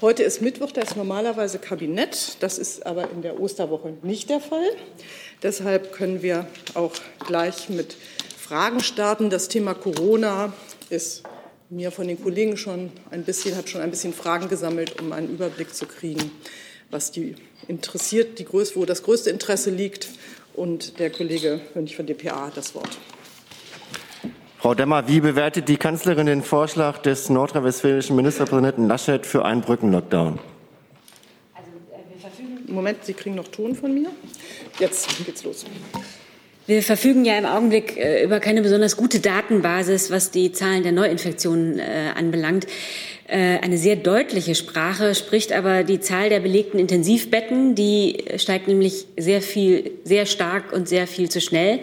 Heute ist Mittwoch, da ist normalerweise Kabinett. Das ist aber in der Osterwoche nicht der Fall. Deshalb können wir auch gleich mit Fragen starten. Das Thema Corona ist mir von den Kollegen schon ein bisschen, hat schon ein bisschen Fragen gesammelt, um einen Überblick zu kriegen, was die interessiert, die größte, wo das größte Interesse liegt. Und der Kollege Hönig von DPA hat das Wort. Frau Demmer, wie bewertet die Kanzlerin den Vorschlag des nordrhein-westfälischen Ministerpräsidenten Laschet für einen Brückenlockdown? Also, äh, Moment, Sie kriegen noch Ton von mir. Jetzt geht's los. Wir verfügen ja im Augenblick äh, über keine besonders gute Datenbasis, was die Zahlen der Neuinfektionen äh, anbelangt. Äh, eine sehr deutliche Sprache spricht aber die Zahl der belegten Intensivbetten. Die steigt nämlich sehr viel, sehr stark und sehr viel zu schnell.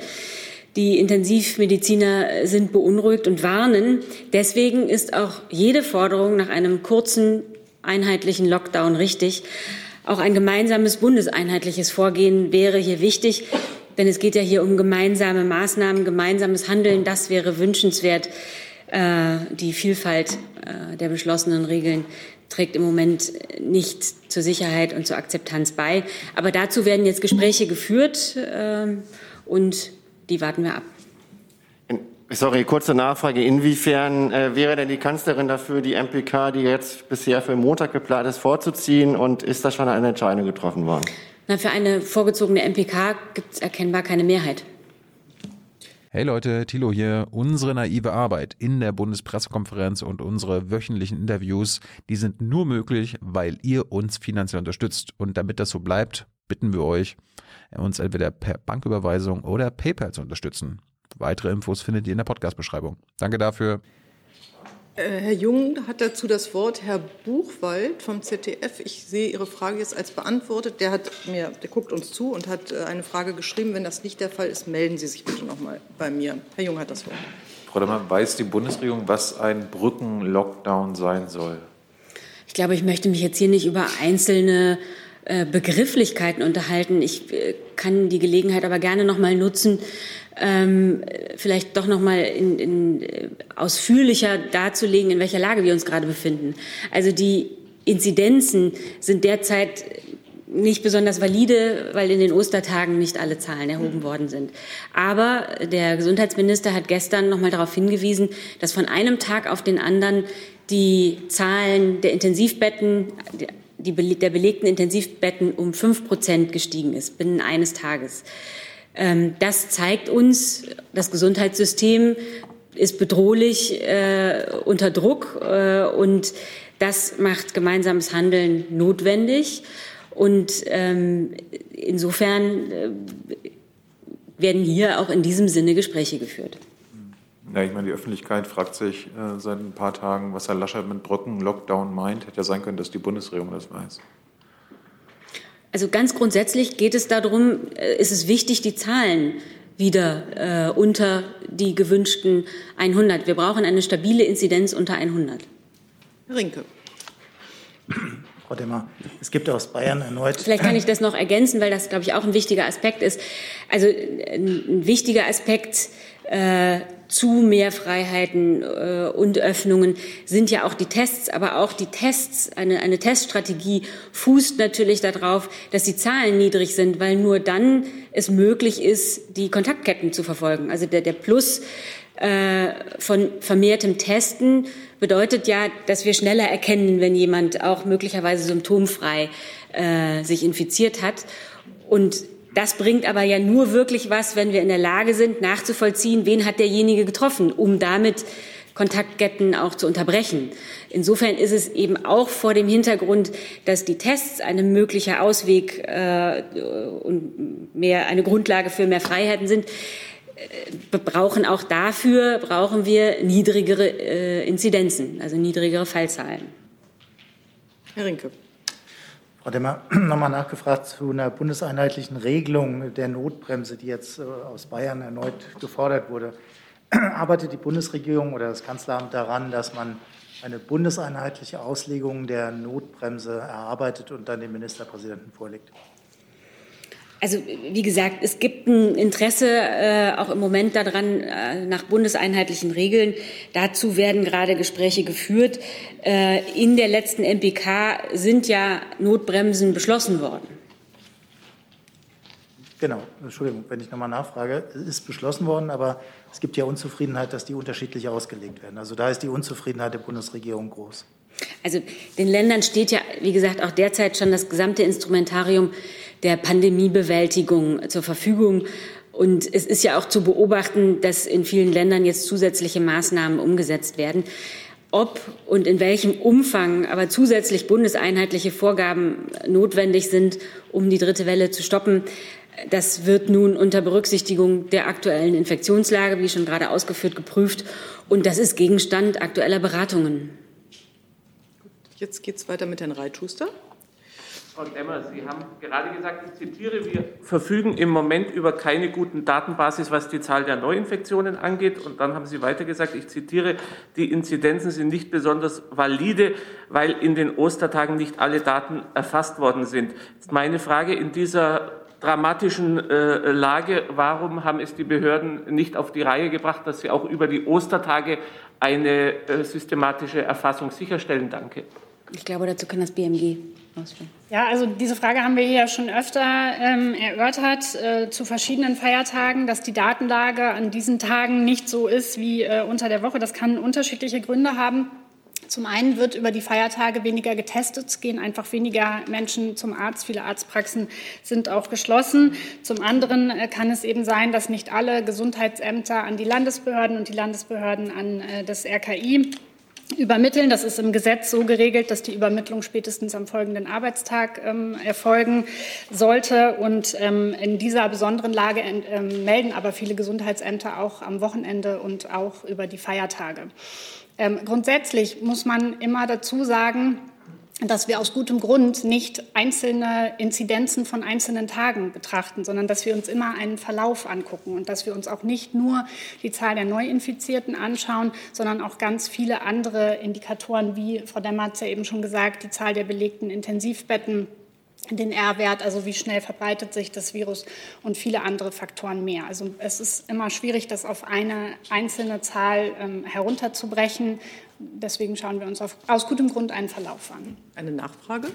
Die Intensivmediziner sind beunruhigt und warnen. Deswegen ist auch jede Forderung nach einem kurzen, einheitlichen Lockdown richtig. Auch ein gemeinsames bundeseinheitliches Vorgehen wäre hier wichtig, denn es geht ja hier um gemeinsame Maßnahmen, gemeinsames Handeln. Das wäre wünschenswert. Äh, die Vielfalt äh, der beschlossenen Regeln trägt im Moment nicht zur Sicherheit und zur Akzeptanz bei. Aber dazu werden jetzt Gespräche geführt äh, und die warten wir ab. Sorry, kurze Nachfrage. Inwiefern äh, wäre denn die Kanzlerin dafür, die MPK, die jetzt bisher für Montag geplant ist, vorzuziehen? Und ist da schon eine Entscheidung getroffen worden? Na, für eine vorgezogene MPK gibt es erkennbar keine Mehrheit. Hey Leute, Thilo hier. Unsere naive Arbeit in der Bundespressekonferenz und unsere wöchentlichen Interviews, die sind nur möglich, weil ihr uns finanziell unterstützt. Und damit das so bleibt, bitten wir euch, uns entweder per Banküberweisung oder PayPal zu unterstützen. Weitere Infos findet ihr in der Podcast-Beschreibung. Danke dafür. Äh, Herr Jung hat dazu das Wort. Herr Buchwald vom ZDF, ich sehe Ihre Frage jetzt als beantwortet. Der, hat mir, der guckt uns zu und hat äh, eine Frage geschrieben. Wenn das nicht der Fall ist, melden Sie sich bitte noch mal bei mir. Herr Jung hat das Wort. Frau Demmer, weiß die Bundesregierung, was ein Brückenlockdown sein soll? Ich glaube, ich möchte mich jetzt hier nicht über einzelne äh, Begrifflichkeiten unterhalten. Ich äh, kann die Gelegenheit aber gerne noch mal nutzen, ähm, vielleicht doch noch mal in, in, äh, ausführlicher darzulegen, in welcher Lage wir uns gerade befinden. Also die Inzidenzen sind derzeit nicht besonders valide, weil in den Ostertagen nicht alle Zahlen erhoben worden sind. Aber der Gesundheitsminister hat gestern noch mal darauf hingewiesen, dass von einem Tag auf den anderen die Zahlen der Intensivbetten, die, der belegten Intensivbetten um fünf Prozent gestiegen ist binnen eines Tages. Ähm, das zeigt uns, das Gesundheitssystem ist bedrohlich äh, unter Druck äh, und das macht gemeinsames Handeln notwendig. Und ähm, insofern äh, werden hier auch in diesem Sinne Gespräche geführt. Ja, ich meine, die Öffentlichkeit fragt sich äh, seit ein paar Tagen, was Herr Laschet mit Brücken-Lockdown meint. Hätte ja sein können, dass die Bundesregierung das weiß. Also ganz grundsätzlich geht es darum, äh, ist es wichtig, die Zahlen wieder äh, unter die gewünschten 100. Wir brauchen eine stabile Inzidenz unter 100. Rinke. Frau Demmer, es gibt aus Bayern erneut. Vielleicht kann ich das noch ergänzen, weil das, glaube ich, auch ein wichtiger Aspekt ist. Also ein wichtiger Aspekt äh, zu mehr Freiheiten äh, und Öffnungen sind ja auch die Tests, aber auch die Tests, eine, eine Teststrategie fußt natürlich darauf, dass die Zahlen niedrig sind, weil nur dann es möglich ist, die Kontaktketten zu verfolgen. Also der, der Plus äh, von vermehrtem Testen bedeutet ja, dass wir schneller erkennen, wenn jemand auch möglicherweise symptomfrei äh, sich infiziert hat. Und das bringt aber ja nur wirklich was, wenn wir in der Lage sind, nachzuvollziehen, wen hat derjenige getroffen, um damit Kontaktketten auch zu unterbrechen. Insofern ist es eben auch vor dem Hintergrund, dass die Tests ein möglicher Ausweg äh, und mehr eine Grundlage für mehr Freiheiten sind. Äh, brauchen auch dafür brauchen wir niedrigere äh, Inzidenzen, also niedrigere Fallzahlen. Herr Rinke. Frau Demmer, nochmal nachgefragt zu einer bundeseinheitlichen Regelung der Notbremse, die jetzt äh, aus Bayern erneut gefordert wurde. Arbeitet die Bundesregierung oder das Kanzleramt daran, dass man eine bundeseinheitliche Auslegung der Notbremse erarbeitet und dann dem Ministerpräsidenten vorlegt? Also wie gesagt, es gibt ein Interesse äh, auch im Moment daran äh, nach bundeseinheitlichen Regeln. Dazu werden gerade Gespräche geführt. Äh, in der letzten MPK sind ja Notbremsen beschlossen worden. Genau, Entschuldigung, wenn ich nochmal nachfrage. Es ist beschlossen worden, aber es gibt ja Unzufriedenheit, dass die unterschiedlich ausgelegt werden. Also da ist die Unzufriedenheit der Bundesregierung groß. Also den Ländern steht ja, wie gesagt, auch derzeit schon das gesamte Instrumentarium der Pandemiebewältigung zur Verfügung. Und es ist ja auch zu beobachten, dass in vielen Ländern jetzt zusätzliche Maßnahmen umgesetzt werden. Ob und in welchem Umfang aber zusätzlich bundeseinheitliche Vorgaben notwendig sind, um die dritte Welle zu stoppen, das wird nun unter Berücksichtigung der aktuellen Infektionslage, wie schon gerade ausgeführt, geprüft. Und das ist Gegenstand aktueller Beratungen. Jetzt geht es weiter mit Herrn Reitschuster. Frau Demmer, Sie haben gerade gesagt, ich zitiere, wir verfügen im Moment über keine guten Datenbasis, was die Zahl der Neuinfektionen angeht. Und dann haben Sie weiter gesagt, ich zitiere, die Inzidenzen sind nicht besonders valide, weil in den Ostertagen nicht alle Daten erfasst worden sind. Jetzt meine Frage in dieser dramatischen äh, Lage, warum haben es die Behörden nicht auf die Reihe gebracht, dass sie auch über die Ostertage eine äh, systematische Erfassung sicherstellen? Danke. Ich glaube, dazu kann das BMG. Ja, also diese Frage haben wir hier schon öfter ähm, erörtert äh, zu verschiedenen Feiertagen, dass die Datenlage an diesen Tagen nicht so ist wie äh, unter der Woche. Das kann unterschiedliche Gründe haben. Zum einen wird über die Feiertage weniger getestet, es gehen einfach weniger Menschen zum Arzt. Viele Arztpraxen sind auch geschlossen. Zum anderen äh, kann es eben sein, dass nicht alle Gesundheitsämter an die Landesbehörden und die Landesbehörden an äh, das RKI übermitteln. Das ist im Gesetz so geregelt, dass die Übermittlung spätestens am folgenden Arbeitstag ähm, erfolgen sollte. Und ähm, in dieser besonderen Lage ähm, melden aber viele Gesundheitsämter auch am Wochenende und auch über die Feiertage. Ähm, grundsätzlich muss man immer dazu sagen, dass wir aus gutem Grund nicht einzelne Inzidenzen von einzelnen Tagen betrachten, sondern dass wir uns immer einen Verlauf angucken und dass wir uns auch nicht nur die Zahl der Neuinfizierten anschauen, sondern auch ganz viele andere Indikatoren, wie Frau Demmerz ja eben schon gesagt, die Zahl der belegten Intensivbetten, den R-Wert, also wie schnell verbreitet sich das Virus und viele andere Faktoren mehr. Also es ist immer schwierig, das auf eine einzelne Zahl ähm, herunterzubrechen. Deswegen schauen wir uns auf, aus gutem Grund einen Verlauf an. Eine Nachfrage?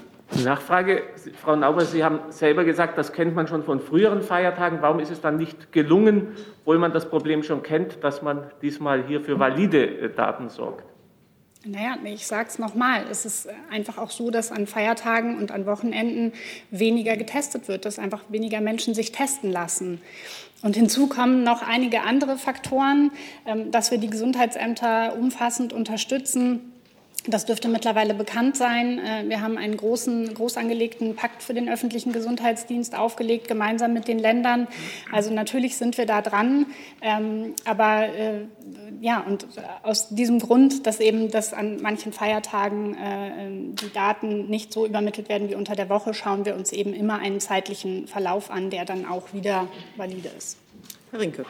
Nachfrage, Frau Nauber, Sie haben selber gesagt, das kennt man schon von früheren Feiertagen. Warum ist es dann nicht gelungen, obwohl man das Problem schon kennt, dass man diesmal hier für valide äh, Daten sorgt? Naja, ich sage es nochmal, es ist einfach auch so, dass an Feiertagen und an Wochenenden weniger getestet wird, dass einfach weniger Menschen sich testen lassen. Und hinzu kommen noch einige andere Faktoren, ähm, dass wir die Gesundheitsämter umfassend unterstützen das dürfte mittlerweile bekannt sein. Äh, wir haben einen großen, groß angelegten Pakt für den öffentlichen Gesundheitsdienst aufgelegt, gemeinsam mit den Ländern. Also natürlich sind wir da dran. Ähm, aber äh, ja, und aus diesem Grund, dass eben das an manchen Feiertagen äh, die Daten nicht so übermittelt werden wie unter der Woche, schauen wir uns eben immer einen zeitlichen Verlauf an, der dann auch wieder valide ist. Herr Rinke.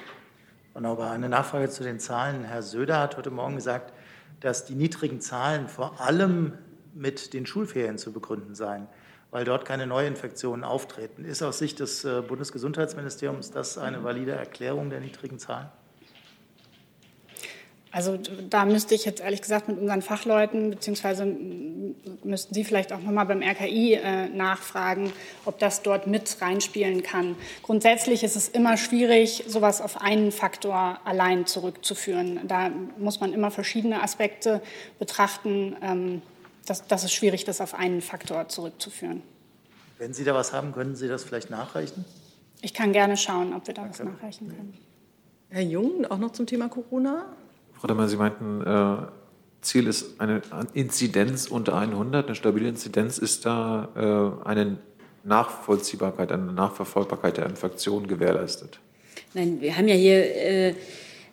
Genau, eine Nachfrage zu den Zahlen. Herr Söder hat heute Morgen gesagt, dass die niedrigen Zahlen vor allem mit den Schulferien zu begründen seien, weil dort keine Neuinfektionen auftreten. Ist aus Sicht des äh, Bundesgesundheitsministeriums das eine valide Erklärung der niedrigen Zahlen? Also da müsste ich jetzt ehrlich gesagt mit unseren Fachleuten, beziehungsweise müssten Sie vielleicht auch nochmal beim RKI äh, nachfragen, ob das dort mit reinspielen kann. Grundsätzlich ist es immer schwierig, sowas auf einen Faktor allein zurückzuführen. Da muss man immer verschiedene Aspekte betrachten. Ähm, das, das ist schwierig, das auf einen Faktor zurückzuführen. Wenn Sie da was haben, können Sie das vielleicht nachreichen? Ich kann gerne schauen, ob wir da was nachreichen können. Herr Jung, auch noch zum Thema Corona? Frau Demmer, Sie meinten, äh, Ziel ist eine Inzidenz unter 100. Eine stabile Inzidenz ist da äh, eine Nachvollziehbarkeit, eine Nachverfolgbarkeit der Infektion gewährleistet. Nein, wir haben ja hier äh,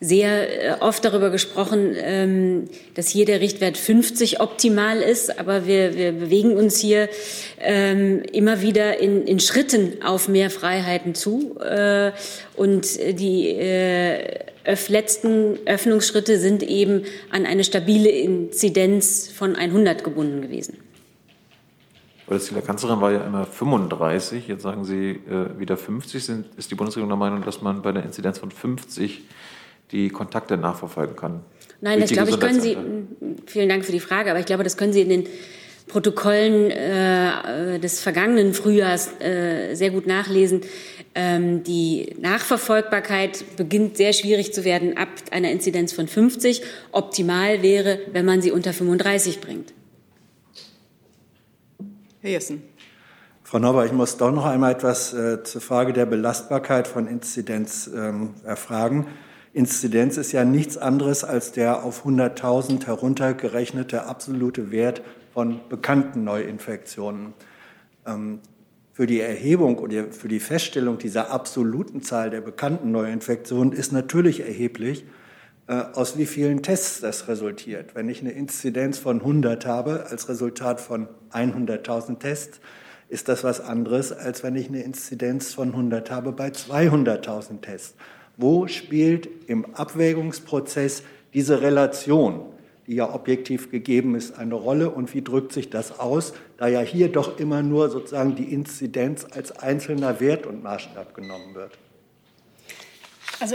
sehr äh, oft darüber gesprochen, ähm, dass hier der Richtwert 50 optimal ist, aber wir, wir bewegen uns hier ähm, immer wieder in, in Schritten auf mehr Freiheiten zu. Äh, und die äh, letzten Öffnungsschritte sind eben an eine stabile Inzidenz von 100 gebunden gewesen. Aber das Ziel der Kanzlerin war ja immer 35. Jetzt sagen Sie äh, wieder 50. Sind, ist die Bundesregierung der Meinung, dass man bei der Inzidenz von 50 die Kontakte nachverfolgen kann? Nein, das glaube ich, können Sie, vielen Dank für die Frage, aber ich glaube, das können Sie in den Protokollen äh, des vergangenen Frühjahrs äh, sehr gut nachlesen. Ähm, die Nachverfolgbarkeit beginnt sehr schwierig zu werden ab einer Inzidenz von 50. Optimal wäre, wenn man sie unter 35 bringt. Herr Jessen. Frau Neuber, ich muss doch noch einmal etwas äh, zur Frage der Belastbarkeit von Inzidenz ähm, erfragen. Inzidenz ist ja nichts anderes als der auf 100.000 heruntergerechnete absolute Wert von bekannten Neuinfektionen. Ähm, für die Erhebung oder für die Feststellung dieser absoluten Zahl der bekannten Neuinfektionen ist natürlich erheblich, äh, aus wie vielen Tests das resultiert. Wenn ich eine Inzidenz von 100 habe als Resultat von 100.000 Tests, ist das was anderes, als wenn ich eine Inzidenz von 100 habe bei 200.000 Tests. Wo spielt im Abwägungsprozess diese Relation die ja objektiv gegeben ist, eine Rolle und wie drückt sich das aus, da ja hier doch immer nur sozusagen die Inzidenz als einzelner Wert und Maßstab genommen wird. Also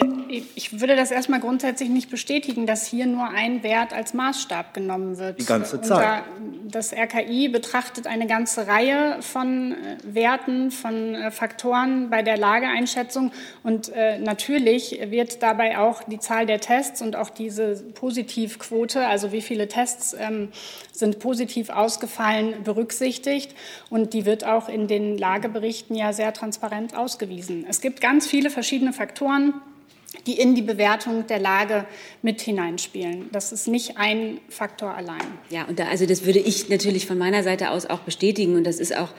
ich würde das erstmal grundsätzlich nicht bestätigen, dass hier nur ein Wert als Maßstab genommen wird. Die ganze Zeit. Das RKI betrachtet eine ganze Reihe von äh, Werten, von äh, Faktoren bei der Lageeinschätzung. Und äh, natürlich wird dabei auch die Zahl der Tests und auch diese Positivquote, also wie viele Tests ähm, sind positiv ausgefallen, berücksichtigt. Und die wird auch in den Lageberichten ja sehr transparent ausgewiesen. Es gibt ganz viele verschiedene Faktoren die in die Bewertung der Lage mit hineinspielen. Das ist nicht ein Faktor allein. Ja, und da, also das würde ich natürlich von meiner Seite aus auch bestätigen. Und das ist auch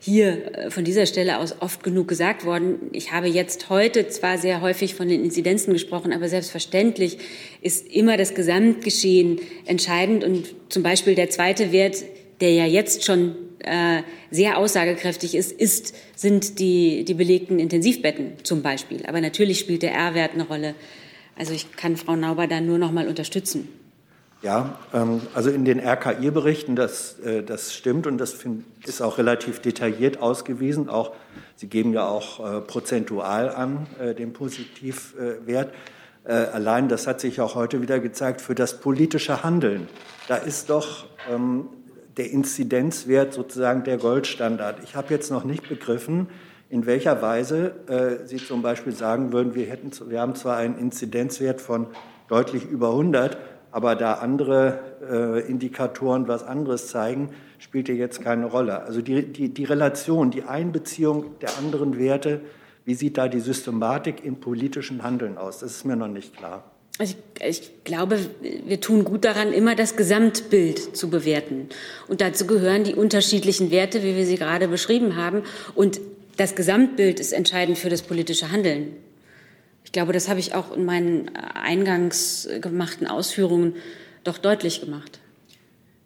hier äh, von dieser Stelle aus oft genug gesagt worden. Ich habe jetzt heute zwar sehr häufig von den Inzidenzen gesprochen, aber selbstverständlich ist immer das Gesamtgeschehen entscheidend. Und zum Beispiel der zweite Wert, der ja jetzt schon äh, sehr aussagekräftig ist, ist, sind die, die belegten Intensivbetten zum Beispiel. Aber natürlich spielt der R-Wert eine Rolle. Also ich kann Frau Nauber da nur noch mal unterstützen. Ja, ähm, also in den RKI-Berichten, das, äh, das stimmt und das ist auch relativ detailliert ausgewiesen. Auch Sie geben ja auch äh, prozentual an äh, den Positivwert. Äh, allein, das hat sich auch heute wieder gezeigt, für das politische Handeln. Da ist doch ähm, der Inzidenzwert sozusagen der Goldstandard. Ich habe jetzt noch nicht begriffen, in welcher Weise äh, Sie zum Beispiel sagen würden, wir, hätten, wir haben zwar einen Inzidenzwert von deutlich über 100, aber da andere äh, Indikatoren was anderes zeigen, spielt hier jetzt keine Rolle. Also die, die, die Relation, die Einbeziehung der anderen Werte, wie sieht da die Systematik im politischen Handeln aus? Das ist mir noch nicht klar. Also ich, ich, glaube, wir tun gut daran, immer das Gesamtbild zu bewerten. Und dazu gehören die unterschiedlichen Werte, wie wir sie gerade beschrieben haben. Und das Gesamtbild ist entscheidend für das politische Handeln. Ich glaube, das habe ich auch in meinen eingangs gemachten Ausführungen doch deutlich gemacht.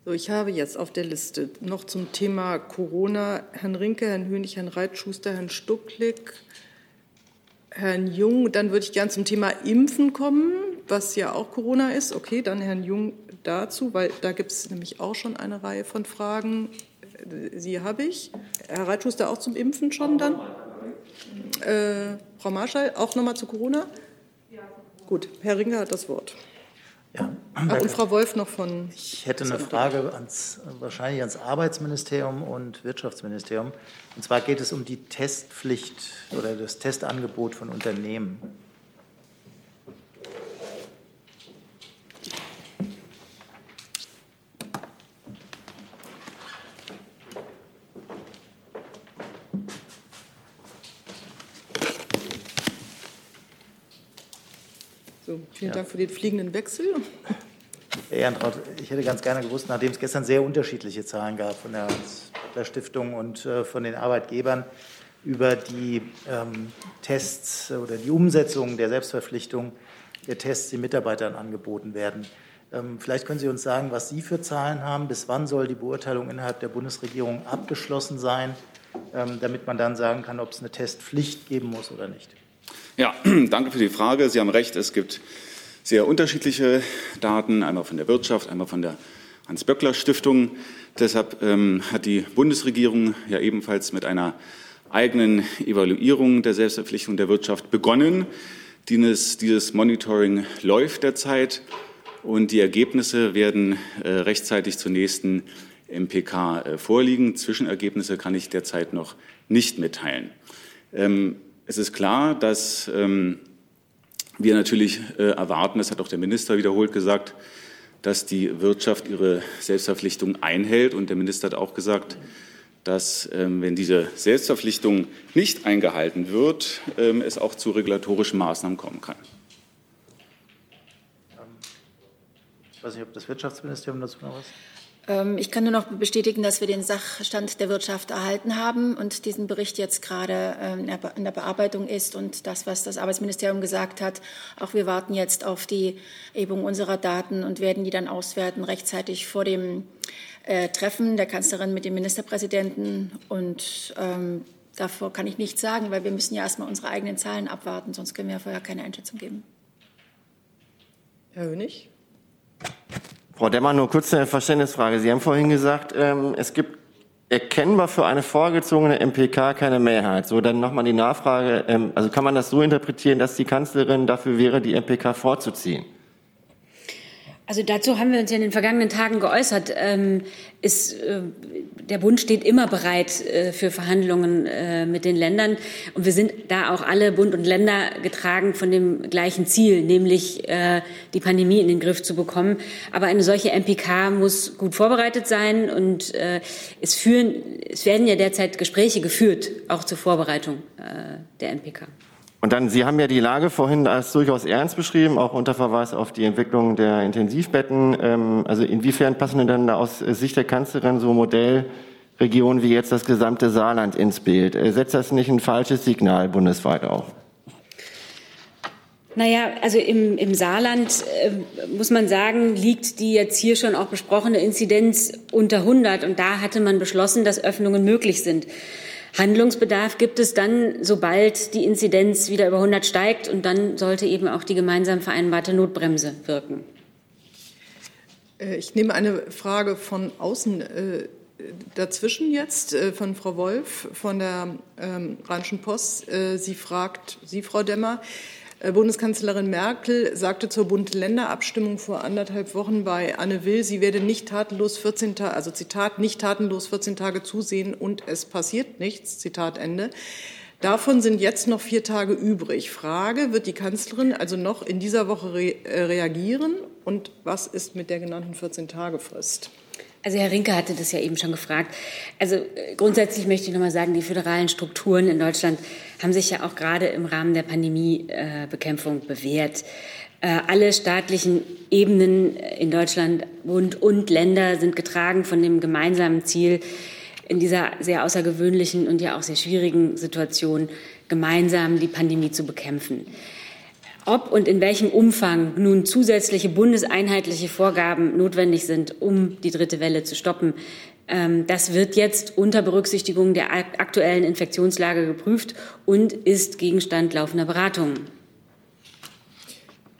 So, ich habe jetzt auf der Liste noch zum Thema Corona Herrn Rinke, Herrn Hönig, Herrn Reitschuster, Herrn Stucklick, Herrn Jung. Dann würde ich gern zum Thema Impfen kommen was ja auch Corona ist. Okay, dann Herrn Jung dazu, weil da gibt es nämlich auch schon eine Reihe von Fragen. Sie habe ich. Herr Reitschuster auch zum Impfen schon dann? Äh, Frau Marschall, auch nochmal zu Corona? Gut, Herr Ringer hat das Wort. Ja, Ach, und Frau Wolf noch von. Ich hätte eine Frage ans, wahrscheinlich ans Arbeitsministerium und Wirtschaftsministerium. Und zwar geht es um die Testpflicht oder das Testangebot von Unternehmen. So, vielen ja. Dank für den fliegenden Wechsel. Herr Ehrentraut, ich hätte ganz gerne gewusst, nachdem es gestern sehr unterschiedliche Zahlen gab von der Stiftung und äh, von den Arbeitgebern über die ähm, Tests oder die Umsetzung der Selbstverpflichtung der Tests, die Mitarbeitern angeboten werden. Ähm, vielleicht können Sie uns sagen, was Sie für Zahlen haben. Bis wann soll die Beurteilung innerhalb der Bundesregierung abgeschlossen sein, ähm, damit man dann sagen kann, ob es eine Testpflicht geben muss oder nicht? Ja, danke für die Frage. Sie haben recht, es gibt sehr unterschiedliche Daten, einmal von der Wirtschaft, einmal von der Hans-Böckler-Stiftung. Deshalb ähm, hat die Bundesregierung ja ebenfalls mit einer eigenen Evaluierung der Selbstverpflichtung der Wirtschaft begonnen. Dieses, dieses Monitoring läuft derzeit und die Ergebnisse werden äh, rechtzeitig zur nächsten MPK äh, vorliegen. Zwischenergebnisse kann ich derzeit noch nicht mitteilen. Ähm, es ist klar, dass ähm, wir natürlich äh, erwarten, das hat auch der Minister wiederholt gesagt, dass die Wirtschaft ihre Selbstverpflichtung einhält. Und der Minister hat auch gesagt, dass, ähm, wenn diese Selbstverpflichtung nicht eingehalten wird, ähm, es auch zu regulatorischen Maßnahmen kommen kann. Ich weiß nicht, ob das Wirtschaftsministerium dazu noch was. Ähm, ich kann nur noch bestätigen, dass wir den Sachstand der Wirtschaft erhalten haben und diesen Bericht jetzt gerade ähm, in der Bearbeitung ist und das, was das Arbeitsministerium gesagt hat, auch wir warten jetzt auf die Erhebung unserer Daten und werden die dann auswerten rechtzeitig vor dem äh, Treffen der Kanzlerin mit dem Ministerpräsidenten und ähm, davor kann ich nichts sagen, weil wir müssen ja erstmal unsere eigenen Zahlen abwarten, sonst können wir vorher keine Einschätzung geben. Herr Hönig? Frau Demmer, nur kurz eine Verständnisfrage. Sie haben vorhin gesagt, ähm, es gibt erkennbar für eine vorgezogene MPK keine Mehrheit. So, dann nochmal die Nachfrage. Ähm, also kann man das so interpretieren, dass die Kanzlerin dafür wäre, die MPK vorzuziehen? Also dazu haben wir uns ja in den vergangenen Tagen geäußert. Ähm, ist, äh, der Bund steht immer bereit äh, für Verhandlungen äh, mit den Ländern. Und wir sind da auch alle Bund und Länder getragen von dem gleichen Ziel, nämlich äh, die Pandemie in den Griff zu bekommen. Aber eine solche MPK muss gut vorbereitet sein. Und äh, es, führen, es werden ja derzeit Gespräche geführt, auch zur Vorbereitung äh, der MPK. Und dann, Sie haben ja die Lage vorhin als durchaus ernst beschrieben, auch unter Verweis auf die Entwicklung der Intensivbetten. Ähm, also inwiefern passen denn dann aus Sicht der Kanzlerin so Modellregionen wie jetzt das gesamte Saarland ins Bild? Äh, setzt das nicht ein falsches Signal bundesweit auf? Naja, also im, im Saarland äh, muss man sagen, liegt die jetzt hier schon auch besprochene Inzidenz unter 100. Und da hatte man beschlossen, dass Öffnungen möglich sind. Handlungsbedarf gibt es dann, sobald die Inzidenz wieder über 100 steigt. Und dann sollte eben auch die gemeinsam vereinbarte Notbremse wirken. Äh, ich nehme eine Frage von außen äh, dazwischen jetzt, äh, von Frau Wolf von der ähm, Rheinischen Post. Sie fragt, Sie, Frau Demmer, äh, Bundeskanzlerin Merkel sagte zur Bund-Länder-Abstimmung vor anderthalb Wochen bei Anne Will, sie werde nicht tatenlos 14 Tage, also Zitat, nicht tatenlos 14 Tage zusehen und es passiert nichts, Zitat Ende. Davon sind jetzt noch vier Tage übrig. Frage, wird die Kanzlerin also noch in dieser Woche re äh, reagieren? Und was ist mit der genannten 14-Tage-Frist? Also Herr Rinke hatte das ja eben schon gefragt. Also äh, grundsätzlich möchte ich noch mal sagen, die föderalen Strukturen in Deutschland haben sich ja auch gerade im Rahmen der Pandemiebekämpfung bewährt. Äh, alle staatlichen Ebenen in Deutschland, Bund und Länder sind getragen von dem gemeinsamen Ziel, in dieser sehr außergewöhnlichen und ja auch sehr schwierigen Situation gemeinsam die Pandemie zu bekämpfen. Ob und in welchem Umfang nun zusätzliche bundeseinheitliche Vorgaben notwendig sind, um die dritte Welle zu stoppen, ähm, das wird jetzt unter Berücksichtigung der aktuellen Infektionslage geprüft und ist Gegenstand laufender Beratungen.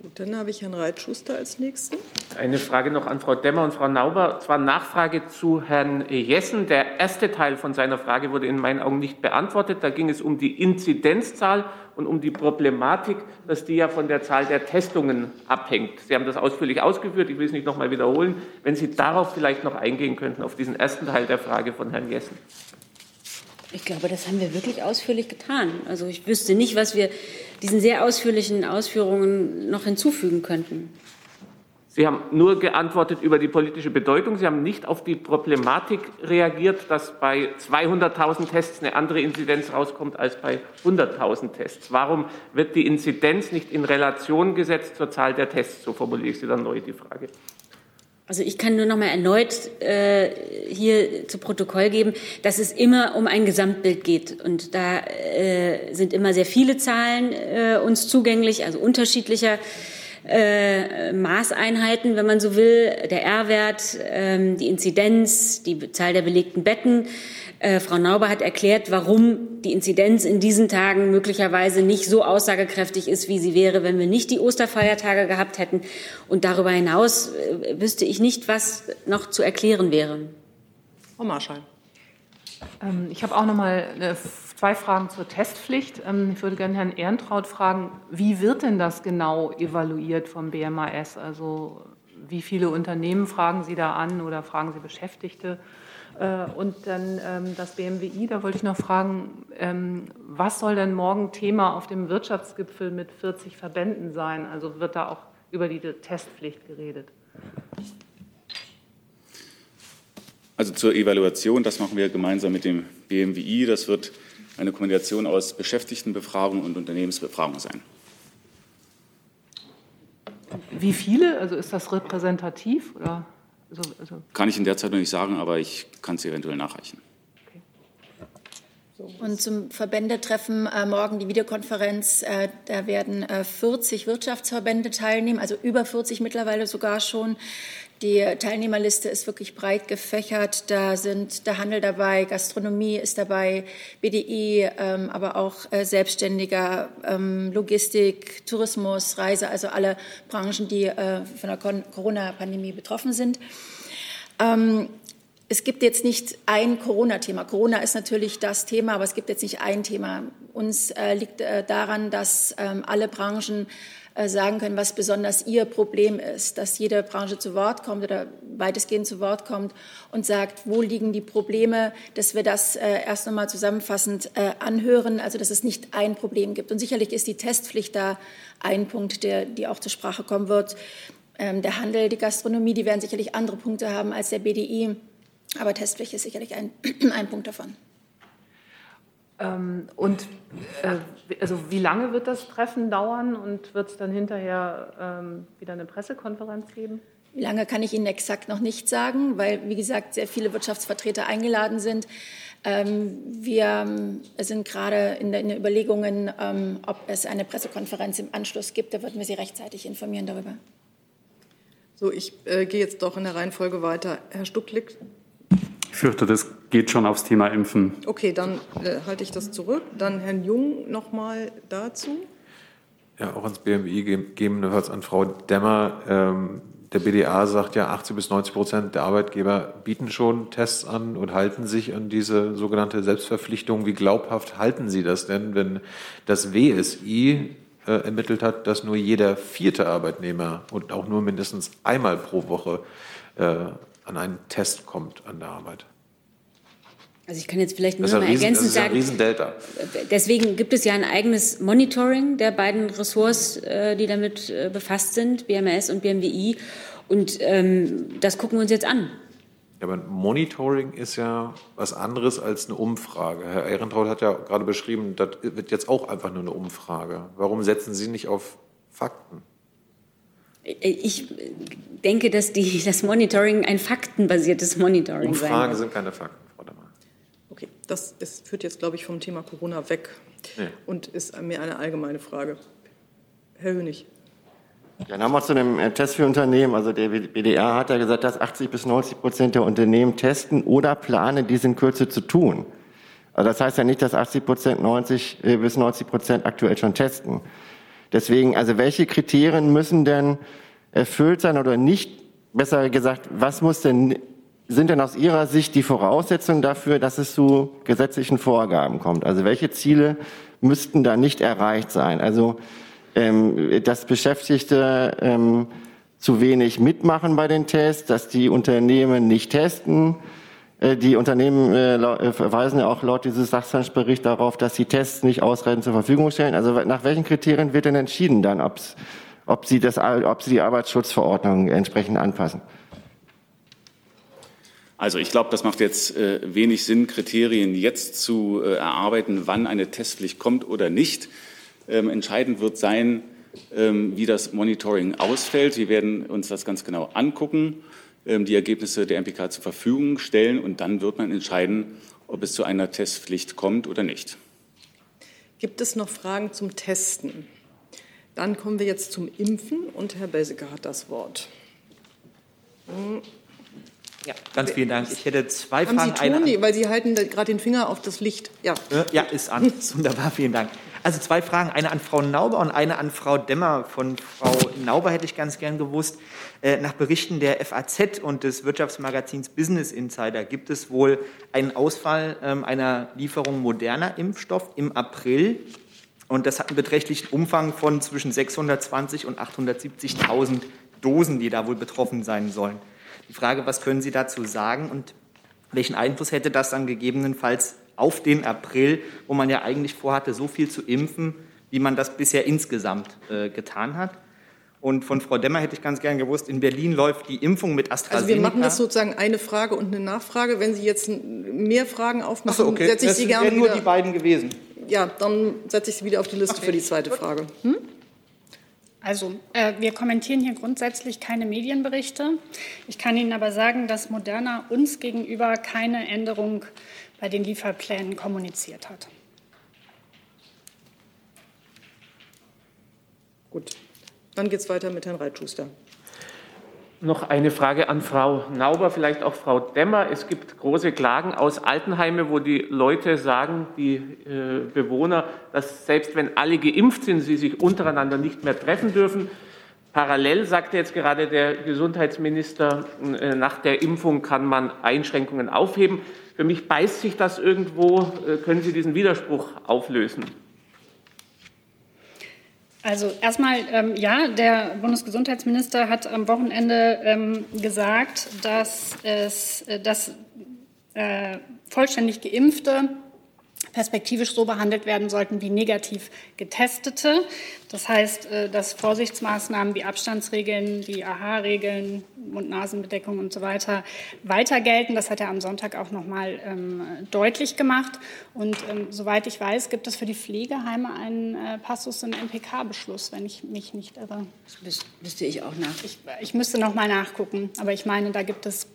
Gut, dann habe ich Herrn Reitschuster als Nächsten. Eine Frage noch an Frau Demmer und Frau Nauber. Zwar Nachfrage zu Herrn Jessen. Der erste Teil von seiner Frage wurde in meinen Augen nicht beantwortet. Da ging es um die Inzidenzzahl und um die Problematik, dass die ja von der Zahl der Testungen abhängt. Sie haben das ausführlich ausgeführt. Ich will es nicht noch mal wiederholen. Wenn Sie darauf vielleicht noch eingehen könnten, auf diesen ersten Teil der Frage von Herrn Jessen. Ich glaube, das haben wir wirklich ausführlich getan. Also ich wüsste nicht, was wir diesen sehr ausführlichen Ausführungen noch hinzufügen könnten. Sie haben nur geantwortet über die politische Bedeutung. Sie haben nicht auf die Problematik reagiert, dass bei 200.000 Tests eine andere Inzidenz rauskommt als bei 100.000 Tests. Warum wird die Inzidenz nicht in Relation gesetzt zur Zahl der Tests? So formuliere ich sie dann neu, die Frage. Also ich kann nur noch mal erneut äh, hier zu Protokoll geben, dass es immer um ein Gesamtbild geht. Und da äh, sind immer sehr viele Zahlen äh, uns zugänglich, also unterschiedlicher äh, Maßeinheiten, wenn man so will, der R-Wert, ähm, die Inzidenz, die Zahl der belegten Betten. Äh, Frau Nauber hat erklärt, warum die Inzidenz in diesen Tagen möglicherweise nicht so aussagekräftig ist, wie sie wäre, wenn wir nicht die Osterfeiertage gehabt hätten. Und darüber hinaus äh, wüsste ich nicht, was noch zu erklären wäre. Frau Marschall. Ähm, ich habe auch noch mal äh, zwei Fragen zur Testpflicht. Ähm, ich würde gerne Herrn Ehrentraut fragen, wie wird denn das genau evaluiert vom BMAS? Also wie viele Unternehmen fragen Sie da an oder fragen Sie Beschäftigte? Äh, und dann ähm, das BMWI, da wollte ich noch fragen, was soll denn morgen Thema auf dem Wirtschaftsgipfel mit 40 Verbänden sein? Also wird da auch über die Testpflicht geredet? Also zur Evaluation, das machen wir gemeinsam mit dem BMWI. Das wird eine Kombination aus Beschäftigtenbefragung und Unternehmensbefragung sein. Wie viele? Also ist das repräsentativ? Oder? Also, also kann ich in der Zeit noch nicht sagen, aber ich kann es eventuell nachreichen. Und zum Verbändetreffen äh, morgen die Videokonferenz, äh, da werden äh, 40 Wirtschaftsverbände teilnehmen, also über 40 mittlerweile sogar schon. Die Teilnehmerliste ist wirklich breit gefächert. Da sind der Handel dabei, Gastronomie ist dabei, BDI, ähm, aber auch äh, Selbstständiger, ähm, Logistik, Tourismus, Reise, also alle Branchen, die äh, von der Corona-Pandemie betroffen sind. Ähm, es gibt jetzt nicht ein Corona-Thema. Corona ist natürlich das Thema, aber es gibt jetzt nicht ein Thema. Uns äh, liegt äh, daran, dass ähm, alle Branchen sagen können, was besonders ihr Problem ist, dass jede Branche zu Wort kommt oder weitestgehend zu Wort kommt und sagt, wo liegen die Probleme, dass wir das äh, erst nochmal zusammenfassend äh, anhören, also dass es nicht ein Problem gibt. Und sicherlich ist die Testpflicht da ein Punkt, der, die auch zur Sprache kommen wird. Ähm, der Handel, die Gastronomie, die werden sicherlich andere Punkte haben als der BDI, aber Testpflicht ist sicherlich ein, ein Punkt davon. Ähm, und äh, also wie lange wird das Treffen dauern und wird es dann hinterher ähm, wieder eine Pressekonferenz geben? Wie lange kann ich Ihnen exakt noch nicht sagen, weil, wie gesagt, sehr viele Wirtschaftsvertreter eingeladen sind. Ähm, wir ähm, sind gerade in, in den Überlegungen, ähm, ob es eine Pressekonferenz im Anschluss gibt. Da würden wir Sie rechtzeitig informieren darüber. So, ich äh, gehe jetzt doch in der Reihenfolge weiter. Herr Stucklick, ich fürchte, das geht schon aufs Thema Impfen. Okay, dann äh, halte ich das zurück. Dann Herrn Jung noch mal dazu. Ja, auch ans BMI gegebenenfalls an Frau Demmer. Ähm, der BDA sagt ja, 80 bis 90 Prozent der Arbeitgeber bieten schon Tests an und halten sich an diese sogenannte Selbstverpflichtung. Wie glaubhaft halten Sie das denn, wenn das WSI äh, ermittelt hat, dass nur jeder vierte Arbeitnehmer und auch nur mindestens einmal pro Woche äh, an einen Test kommt an der Arbeit. Also ich kann jetzt vielleicht nur mal ergänzend sagen, Riesendelta. deswegen gibt es ja ein eigenes Monitoring der beiden Ressorts, äh, die damit äh, befasst sind, BMS und BMWI. Und ähm, das gucken wir uns jetzt an. Ja, aber Monitoring ist ja was anderes als eine Umfrage. Herr Ehrentraut hat ja gerade beschrieben, das wird jetzt auch einfach nur eine Umfrage. Warum setzen Sie nicht auf Fakten? Ich denke, dass die, das Monitoring ein faktenbasiertes Monitoring Umfragen sein Umfragen sind keine Fakten, Das ist, führt jetzt, glaube ich, vom Thema Corona weg nee. und ist mir eine allgemeine Frage. Herr Hönig. Ja, nochmal zu dem äh, Test für Unternehmen. Also der BDR hat ja gesagt, dass 80 bis 90 Prozent der Unternehmen testen oder planen, dies in Kürze zu tun. Also das heißt ja nicht, dass 80 Prozent 90 äh, bis 90 Prozent aktuell schon testen. Deswegen, also welche Kriterien müssen denn erfüllt sein oder nicht? Besser gesagt, was muss denn, sind denn aus Ihrer Sicht die Voraussetzungen dafür, dass es zu gesetzlichen Vorgaben kommt? Also welche Ziele müssten da nicht erreicht sein? Also, ähm, dass Beschäftigte ähm, zu wenig mitmachen bei den Tests, dass die Unternehmen nicht testen, äh, die Unternehmen äh, äh, verweisen ja auch laut dieses Sachstandsberichts darauf, dass sie Tests nicht ausreichend zur Verfügung stellen. Also nach welchen Kriterien wird denn entschieden dann, ob, sie das, ob sie die Arbeitsschutzverordnung entsprechend anpassen? Also ich glaube, das macht jetzt äh, wenig Sinn, Kriterien jetzt zu äh, erarbeiten, wann eine Testpflicht kommt oder nicht. Ähm, entscheidend wird sein, ähm, wie das Monitoring ausfällt. Wir werden uns das ganz genau angucken. Ähm, die Ergebnisse der MPK zur Verfügung stellen und dann wird man entscheiden, ob es zu einer Testpflicht kommt oder nicht. Gibt es noch Fragen zum Testen? Dann kommen wir jetzt zum Impfen und Herr Belsecker hat das Wort. Hm. Ja, ganz vielen Dank. Ich hätte zwei Haben Fragen. Sie Ton, eine, weil Sie halten gerade den Finger auf das Licht. Ja, ja ist an. Ist wunderbar, vielen Dank. Also zwei Fragen, eine an Frau Nauber und eine an Frau Demmer. Von Frau Nauber hätte ich ganz gern gewusst, äh, nach Berichten der FAZ und des Wirtschaftsmagazins Business Insider gibt es wohl einen Ausfall ähm, einer Lieferung moderner Impfstoff im April. Und das hat einen beträchtlichen Umfang von zwischen 620 und 870.000 Dosen, die da wohl betroffen sein sollen. Die Frage, was können Sie dazu sagen und welchen Einfluss hätte das dann gegebenenfalls auf den April, wo man ja eigentlich vorhatte, so viel zu impfen, wie man das bisher insgesamt äh, getan hat. Und von Frau Demmer hätte ich ganz gern gewusst, in Berlin läuft die Impfung mit AstraZeneca. Also wir machen das sozusagen eine Frage und eine Nachfrage. Wenn Sie jetzt mehr Fragen aufmachen, so, okay. setze ich das Sie gerne nur wieder. die beiden gewesen. Ja, dann setze ich Sie wieder auf die Liste okay. für die zweite Frage. Hm? Also, äh, wir kommentieren hier grundsätzlich keine Medienberichte. Ich kann Ihnen aber sagen, dass Moderna uns gegenüber keine Änderung bei den Lieferplänen kommuniziert hat. Gut, dann geht es weiter mit Herrn Reitschuster. Noch eine Frage an Frau Nauber, vielleicht auch Frau Demmer. Es gibt große Klagen aus Altenheime, wo die Leute sagen, die äh, Bewohner, dass selbst wenn alle geimpft sind, sie sich untereinander nicht mehr treffen dürfen. Parallel sagte jetzt gerade der Gesundheitsminister, äh, nach der Impfung kann man Einschränkungen aufheben. Für mich beißt sich das irgendwo. Äh, können Sie diesen Widerspruch auflösen? Also erstmal, ähm, ja, der Bundesgesundheitsminister hat am Wochenende ähm, gesagt, dass, es, äh, dass äh, vollständig geimpfte perspektivisch so behandelt werden sollten wie negativ getestete. Das heißt, äh, dass Vorsichtsmaßnahmen wie Abstandsregeln, wie AHA-Regeln, Mund-Nasen-Bedeckung und so weiter weiter gelten. Das hat er am Sonntag auch noch mal ähm, deutlich gemacht. Und ähm, soweit ich weiß, gibt es für die Pflegeheime einen äh, Passus im MPK-Beschluss, wenn ich mich nicht irre. Das müsste ich auch nach. Ich, ich müsste noch mal nachgucken, aber ich meine, da gibt es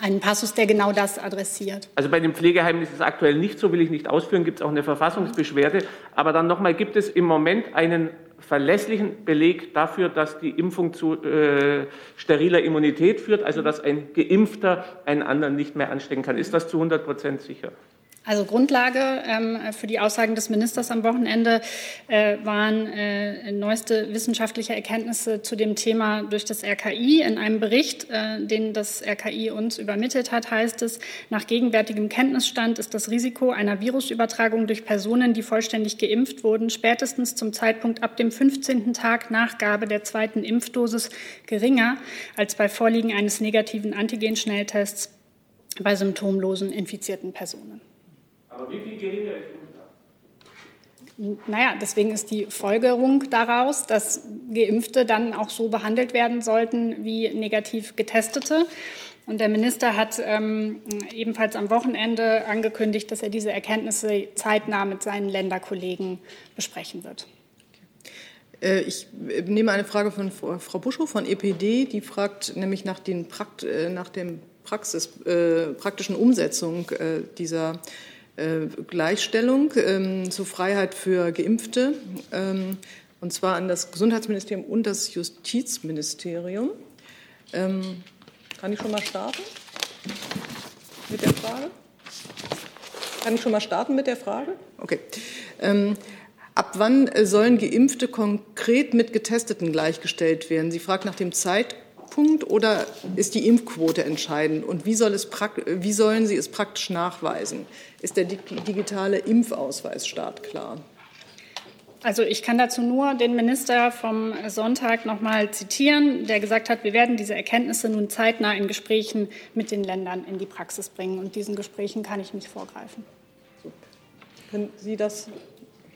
einen Passus, der genau das adressiert. Also bei den Pflegeheimen ist es aktuell nicht so, will ich nicht ausführen, gibt es auch eine Verfassungsbeschwerde. Aber dann nochmal, gibt es im Moment einen verlässlichen Beleg dafür, dass die Impfung zu äh, steriler Immunität führt, also dass ein Geimpfter einen anderen nicht mehr anstecken kann. Ist das zu 100 Prozent sicher? Also Grundlage ähm, für die Aussagen des Ministers am Wochenende äh, waren äh, neueste wissenschaftliche Erkenntnisse zu dem Thema durch das RKI. In einem Bericht, äh, den das RKI uns übermittelt hat, heißt es, nach gegenwärtigem Kenntnisstand ist das Risiko einer Virusübertragung durch Personen, die vollständig geimpft wurden, spätestens zum Zeitpunkt ab dem 15. Tag Nachgabe der zweiten Impfdosis geringer als bei Vorliegen eines negativen Antigen-Schnelltests bei symptomlosen infizierten Personen. Aber wie viel geringer ist naja, deswegen ist die Folgerung daraus, dass Geimpfte dann auch so behandelt werden sollten wie negativ Getestete. Und der Minister hat ähm, ebenfalls am Wochenende angekündigt, dass er diese Erkenntnisse zeitnah mit seinen Länderkollegen besprechen wird. Ich nehme eine Frage von Frau Buschow von EPD, die fragt nämlich nach, den Prakt nach dem Praxis, äh, praktischen Umsetzung äh, dieser äh, Gleichstellung ähm, zur Freiheit für Geimpfte, ähm, und zwar an das Gesundheitsministerium und das Justizministerium. Ähm, kann ich schon mal starten mit der Frage? Kann ich schon mal starten mit der Frage? Okay. Ähm, ab wann sollen Geimpfte konkret mit Getesteten gleichgestellt werden? Sie fragt nach dem Zeitpunkt oder ist die Impfquote entscheidend? Und wie, soll es wie sollen Sie es praktisch nachweisen? Ist der digitale Impfausweis startklar? Also ich kann dazu nur den Minister vom Sonntag noch mal zitieren, der gesagt hat, wir werden diese Erkenntnisse nun zeitnah in Gesprächen mit den Ländern in die Praxis bringen. Und diesen Gesprächen kann ich nicht vorgreifen. Können Sie das?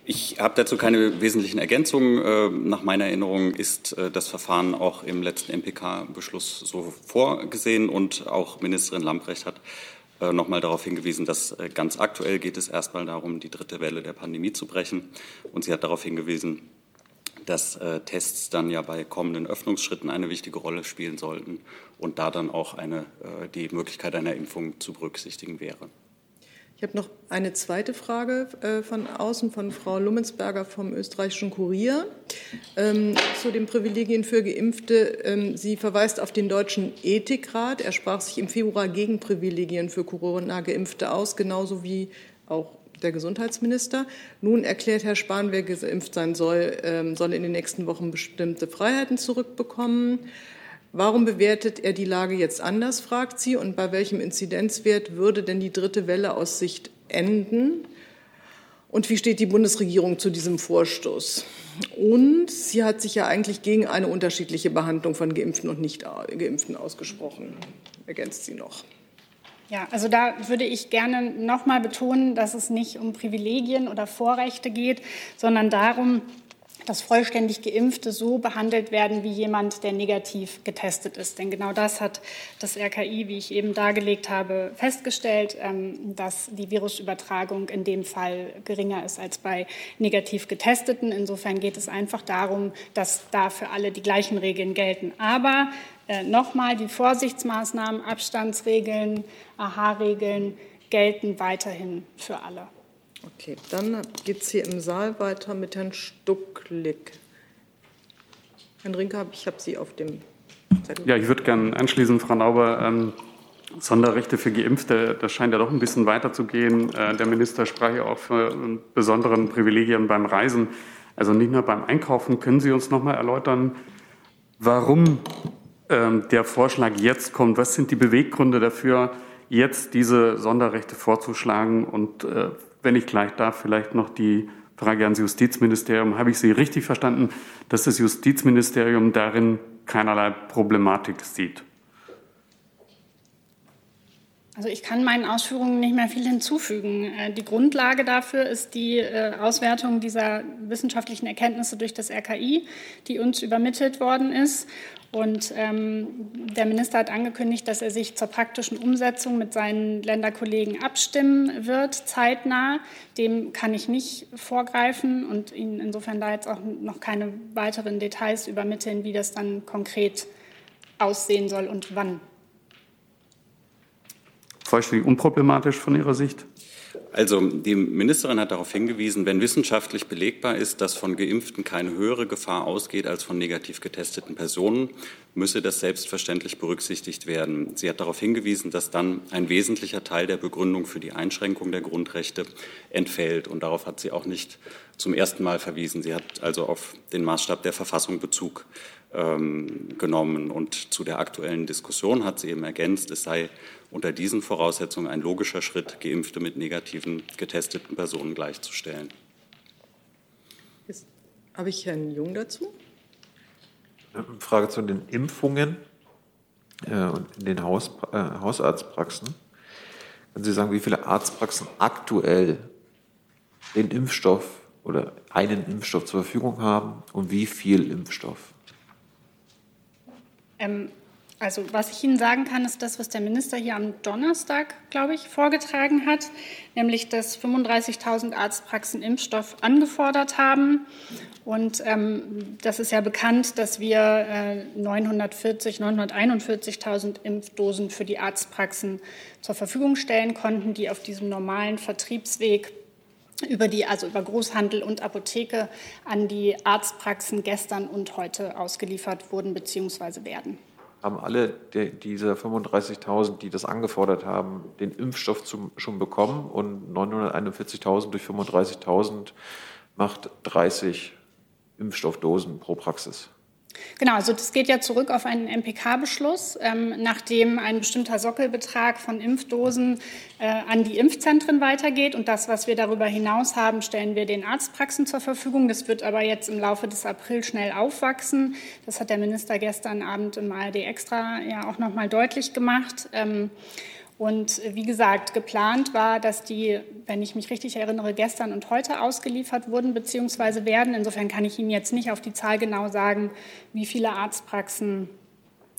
Ich habe dazu keine wesentlichen Ergänzungen. Nach meiner Erinnerung ist das Verfahren auch im letzten MPK-Beschluss so vorgesehen und auch Ministerin Lamprecht hat noch mal darauf hingewiesen, dass ganz aktuell geht es erstmal darum, die dritte Welle der Pandemie zu brechen. Und sie hat darauf hingewiesen, dass Tests dann ja bei kommenden Öffnungsschritten eine wichtige Rolle spielen sollten und da dann auch eine, die Möglichkeit einer Impfung zu berücksichtigen wäre. Habe noch eine zweite Frage äh, von außen von Frau Lummensberger vom österreichischen Kurier ähm, zu den Privilegien für Geimpfte. Ähm, sie verweist auf den deutschen Ethikrat. Er sprach sich im Februar gegen Privilegien für Corona-Geimpfte aus, genauso wie auch der Gesundheitsminister. Nun erklärt Herr Spahn, wer geimpft sein soll, ähm, soll in den nächsten Wochen bestimmte Freiheiten zurückbekommen. Warum bewertet er die Lage jetzt anders, fragt sie, und bei welchem Inzidenzwert würde denn die dritte Welle aus Sicht enden? Und wie steht die Bundesregierung zu diesem Vorstoß? Und sie hat sich ja eigentlich gegen eine unterschiedliche Behandlung von Geimpften und Nicht-Geimpften ausgesprochen. Ergänzt sie noch. Ja, also da würde ich gerne noch mal betonen, dass es nicht um Privilegien oder Vorrechte geht, sondern darum, dass vollständig Geimpfte so behandelt werden wie jemand, der negativ getestet ist. Denn genau das hat das RKI, wie ich eben dargelegt habe, festgestellt, ähm, dass die Virusübertragung in dem Fall geringer ist als bei negativ Getesteten. Insofern geht es einfach darum, dass da für alle die gleichen Regeln gelten. Aber äh, nochmal, die Vorsichtsmaßnahmen, Abstandsregeln, AHA-Regeln gelten weiterhin für alle. Okay, dann geht es hier im Saal weiter mit Herrn Stucklick. Herrn Rinke, ich habe Sie auf dem Zettel. Ja, ich würde gerne anschließen, Frau Nauber. Ähm, Sonderrechte für Geimpfte, das scheint ja doch ein bisschen weiter zu gehen. Äh, der Minister sprach ja auch von besonderen Privilegien beim Reisen, also nicht nur beim Einkaufen. Können Sie uns noch mal erläutern, warum ähm, der Vorschlag jetzt kommt? Was sind die Beweggründe dafür, jetzt diese Sonderrechte vorzuschlagen und äh, wenn ich gleich darf, vielleicht noch die Frage ans Justizministerium. Habe ich Sie richtig verstanden, dass das Justizministerium darin keinerlei Problematik sieht? Also ich kann meinen Ausführungen nicht mehr viel hinzufügen. Äh, die Grundlage dafür ist die äh, Auswertung dieser wissenschaftlichen Erkenntnisse durch das RKI, die uns übermittelt worden ist. Und ähm, der Minister hat angekündigt, dass er sich zur praktischen Umsetzung mit seinen Länderkollegen abstimmen wird, zeitnah. Dem kann ich nicht vorgreifen und Ihnen insofern da jetzt auch noch keine weiteren Details übermitteln, wie das dann konkret aussehen soll und wann vollständig unproblematisch von Ihrer Sicht? Also die Ministerin hat darauf hingewiesen, wenn wissenschaftlich belegbar ist, dass von Geimpften keine höhere Gefahr ausgeht als von negativ getesteten Personen, müsse das selbstverständlich berücksichtigt werden. Sie hat darauf hingewiesen, dass dann ein wesentlicher Teil der Begründung für die Einschränkung der Grundrechte entfällt. Und darauf hat sie auch nicht zum ersten Mal verwiesen. Sie hat also auf den Maßstab der Verfassung Bezug ähm, genommen. Und zu der aktuellen Diskussion hat sie eben ergänzt, es sei unter diesen Voraussetzungen ein logischer Schritt, Geimpfte mit negativen getesteten Personen gleichzustellen. Jetzt habe ich Herrn Jung dazu. Frage zu den Impfungen äh, und in den Haus, äh, Hausarztpraxen. Können Sie sagen, wie viele Arztpraxen aktuell den Impfstoff oder einen Impfstoff zur Verfügung haben und wie viel Impfstoff? Ähm, also was ich Ihnen sagen kann, ist das, was der Minister hier am Donnerstag, glaube ich, vorgetragen hat, nämlich dass 35.000 Arztpraxen Impfstoff angefordert haben. Und ähm, das ist ja bekannt, dass wir äh, 940, 941.000 Impfdosen für die Arztpraxen zur Verfügung stellen konnten, die auf diesem normalen Vertriebsweg über die, also über Großhandel und Apotheke an die Arztpraxen gestern und heute ausgeliefert wurden bzw. werden haben alle der, diese 35.000, die das angefordert haben, den Impfstoff zum, schon bekommen und 941.000 durch 35.000 macht 30 Impfstoffdosen pro Praxis. Genau, also das geht ja zurück auf einen MPK-Beschluss, ähm, nachdem ein bestimmter Sockelbetrag von Impfdosen äh, an die Impfzentren weitergeht. Und das, was wir darüber hinaus haben, stellen wir den Arztpraxen zur Verfügung. Das wird aber jetzt im Laufe des April schnell aufwachsen. Das hat der Minister gestern Abend im ARD Extra ja auch noch mal deutlich gemacht. Ähm, und wie gesagt, geplant war, dass die, wenn ich mich richtig erinnere, gestern und heute ausgeliefert wurden bzw. werden. Insofern kann ich Ihnen jetzt nicht auf die Zahl genau sagen, wie viele Arztpraxen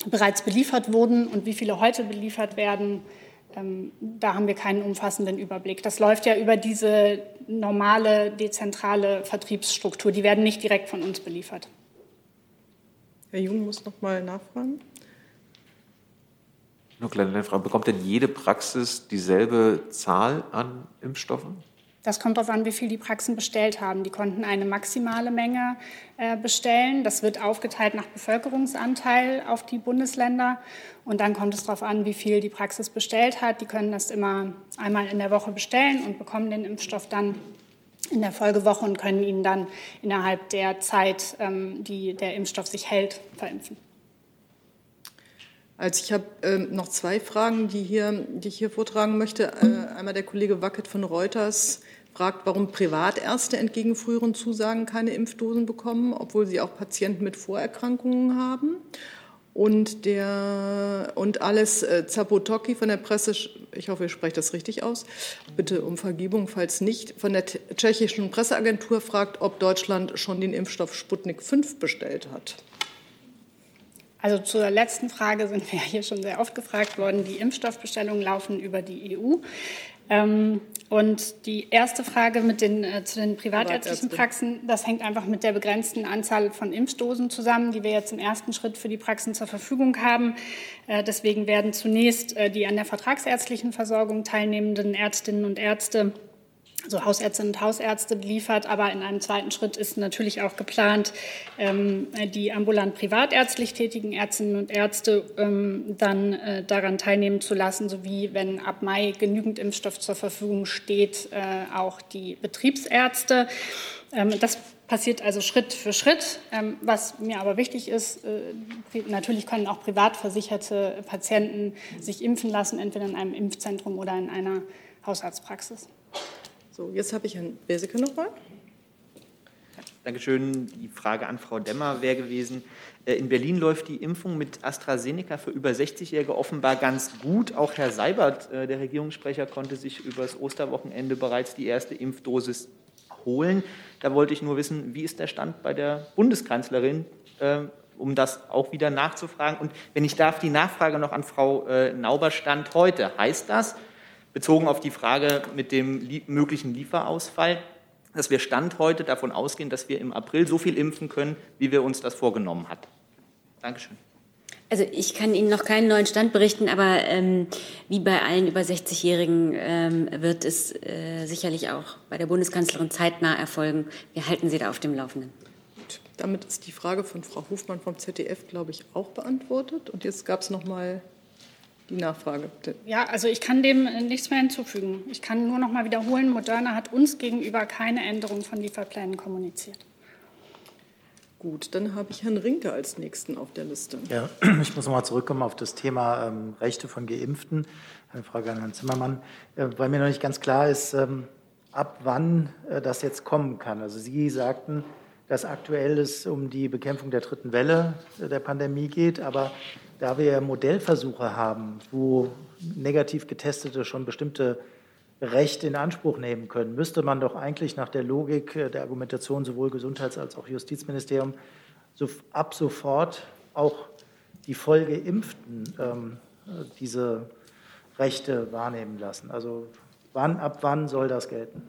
bereits beliefert wurden und wie viele heute beliefert werden. Ähm, da haben wir keinen umfassenden Überblick. Das läuft ja über diese normale dezentrale Vertriebsstruktur. Die werden nicht direkt von uns beliefert. Herr Jung muss noch mal nachfragen. Nur kleine Frage. Bekommt denn jede Praxis dieselbe Zahl an Impfstoffen? Das kommt darauf an, wie viel die Praxen bestellt haben. Die konnten eine maximale Menge äh, bestellen. Das wird aufgeteilt nach Bevölkerungsanteil auf die Bundesländer. Und dann kommt es darauf an, wie viel die Praxis bestellt hat. Die können das immer einmal in der Woche bestellen und bekommen den Impfstoff dann in der Folgewoche und können ihn dann innerhalb der Zeit, ähm, die der Impfstoff sich hält, verimpfen. Also ich habe ähm, noch zwei Fragen, die, hier, die ich hier vortragen möchte. Äh, einmal der Kollege Wackett von Reuters fragt, warum Privatärzte entgegen früheren Zusagen keine Impfdosen bekommen, obwohl sie auch Patienten mit Vorerkrankungen haben. Und, der, und Alice äh, Zapotocki von der Presse, ich hoffe, ich spreche das richtig aus, bitte um Vergebung, falls nicht, von der tschechischen Presseagentur fragt, ob Deutschland schon den Impfstoff Sputnik 5 bestellt hat. Also zur letzten Frage sind wir hier schon sehr oft gefragt worden. Die Impfstoffbestellungen laufen über die EU. Ähm, und die erste Frage mit den, äh, zu den privatärztlichen Praxen, das hängt einfach mit der begrenzten Anzahl von Impfdosen zusammen, die wir jetzt im ersten Schritt für die Praxen zur Verfügung haben. Äh, deswegen werden zunächst äh, die an der vertragsärztlichen Versorgung teilnehmenden Ärztinnen und Ärzte so Hausärztinnen und Hausärzte beliefert. Aber in einem zweiten Schritt ist natürlich auch geplant, ähm, die ambulant privatärztlich tätigen Ärztinnen und Ärzte ähm, dann äh, daran teilnehmen zu lassen, sowie, wenn ab Mai genügend Impfstoff zur Verfügung steht, äh, auch die Betriebsärzte. Ähm, das passiert also Schritt für Schritt. Was mir aber wichtig ist, äh, natürlich können auch privat versicherte Patienten sich impfen lassen, entweder in einem Impfzentrum oder in einer Hausarztpraxis. So, jetzt habe ich Herrn Beseke noch mal. Dankeschön. Die Frage an Frau Demmer wäre gewesen. Äh, in Berlin läuft die Impfung mit AstraZeneca für über 60-Jährige offenbar ganz gut. Auch Herr Seibert, äh, der Regierungssprecher, konnte sich übers Osterwochenende bereits die erste Impfdosis holen. Da wollte ich nur wissen, wie ist der Stand bei der Bundeskanzlerin, äh, um das auch wieder nachzufragen. Und wenn ich darf, die Nachfrage noch an Frau Nauber stand heute. Heißt das, bezogen auf die Frage mit dem möglichen Lieferausfall, dass wir Stand heute davon ausgehen, dass wir im April so viel impfen können, wie wir uns das vorgenommen hatten. Dankeschön. Also ich kann Ihnen noch keinen neuen Stand berichten, aber ähm, wie bei allen über 60-Jährigen ähm, wird es äh, sicherlich auch bei der Bundeskanzlerin zeitnah erfolgen. Wir halten Sie da auf dem Laufenden. Gut, damit ist die Frage von Frau Hofmann vom ZDF, glaube ich, auch beantwortet. Und jetzt gab es noch mal die Nachfrage. Bitte. Ja, also ich kann dem nichts mehr hinzufügen. Ich kann nur noch mal wiederholen, Moderna hat uns gegenüber keine Änderung von Lieferplänen kommuniziert. Gut, dann habe ich Herrn Rinke als Nächsten auf der Liste. Ja, ich muss noch mal zurückkommen auf das Thema ähm, Rechte von Geimpften. Eine Frage an Herrn Zimmermann, äh, weil mir noch nicht ganz klar ist, ähm, ab wann äh, das jetzt kommen kann. Also Sie sagten, dass aktuell es um die Bekämpfung der dritten Welle äh, der Pandemie geht, aber da wir Modellversuche haben, wo negativ Getestete schon bestimmte Rechte in Anspruch nehmen können, müsste man doch eigentlich nach der Logik der Argumentation sowohl Gesundheits- als auch Justizministerium so ab sofort auch die Vollgeimpften ähm, diese Rechte wahrnehmen lassen. Also wann, ab wann soll das gelten?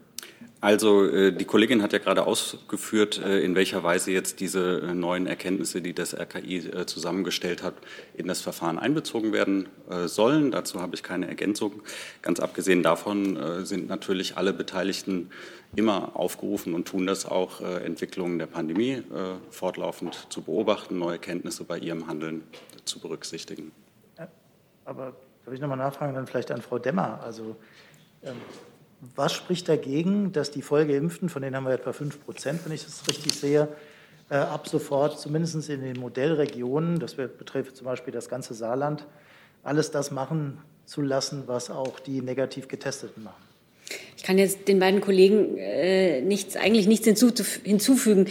Also äh, die Kollegin hat ja gerade ausgeführt, äh, in welcher Weise jetzt diese äh, neuen Erkenntnisse, die das RKI zusammengestellt hat, in das Verfahren einbezogen werden sollen. Dazu habe ich keine Ergänzung. Ganz abgesehen davon sind natürlich alle Beteiligten immer aufgerufen und tun das auch, Entwicklungen der Pandemie fortlaufend zu beobachten, neue Erkenntnisse bei ihrem Handeln zu berücksichtigen. Aber darf ich noch mal nachfragen, dann vielleicht an Frau Demmer. Also ähm, was spricht dagegen, dass die Vollgeimpften, von denen haben wir etwa 5 Prozent, wenn ich das richtig sehe, äh, ab sofort zumindest in den Modellregionen, das betrifft zum Beispiel das ganze Saarland, alles das machen zu lassen, was auch die negativ Getesteten machen? Ich kann jetzt den beiden Kollegen äh, nichts, eigentlich nichts hinzufügen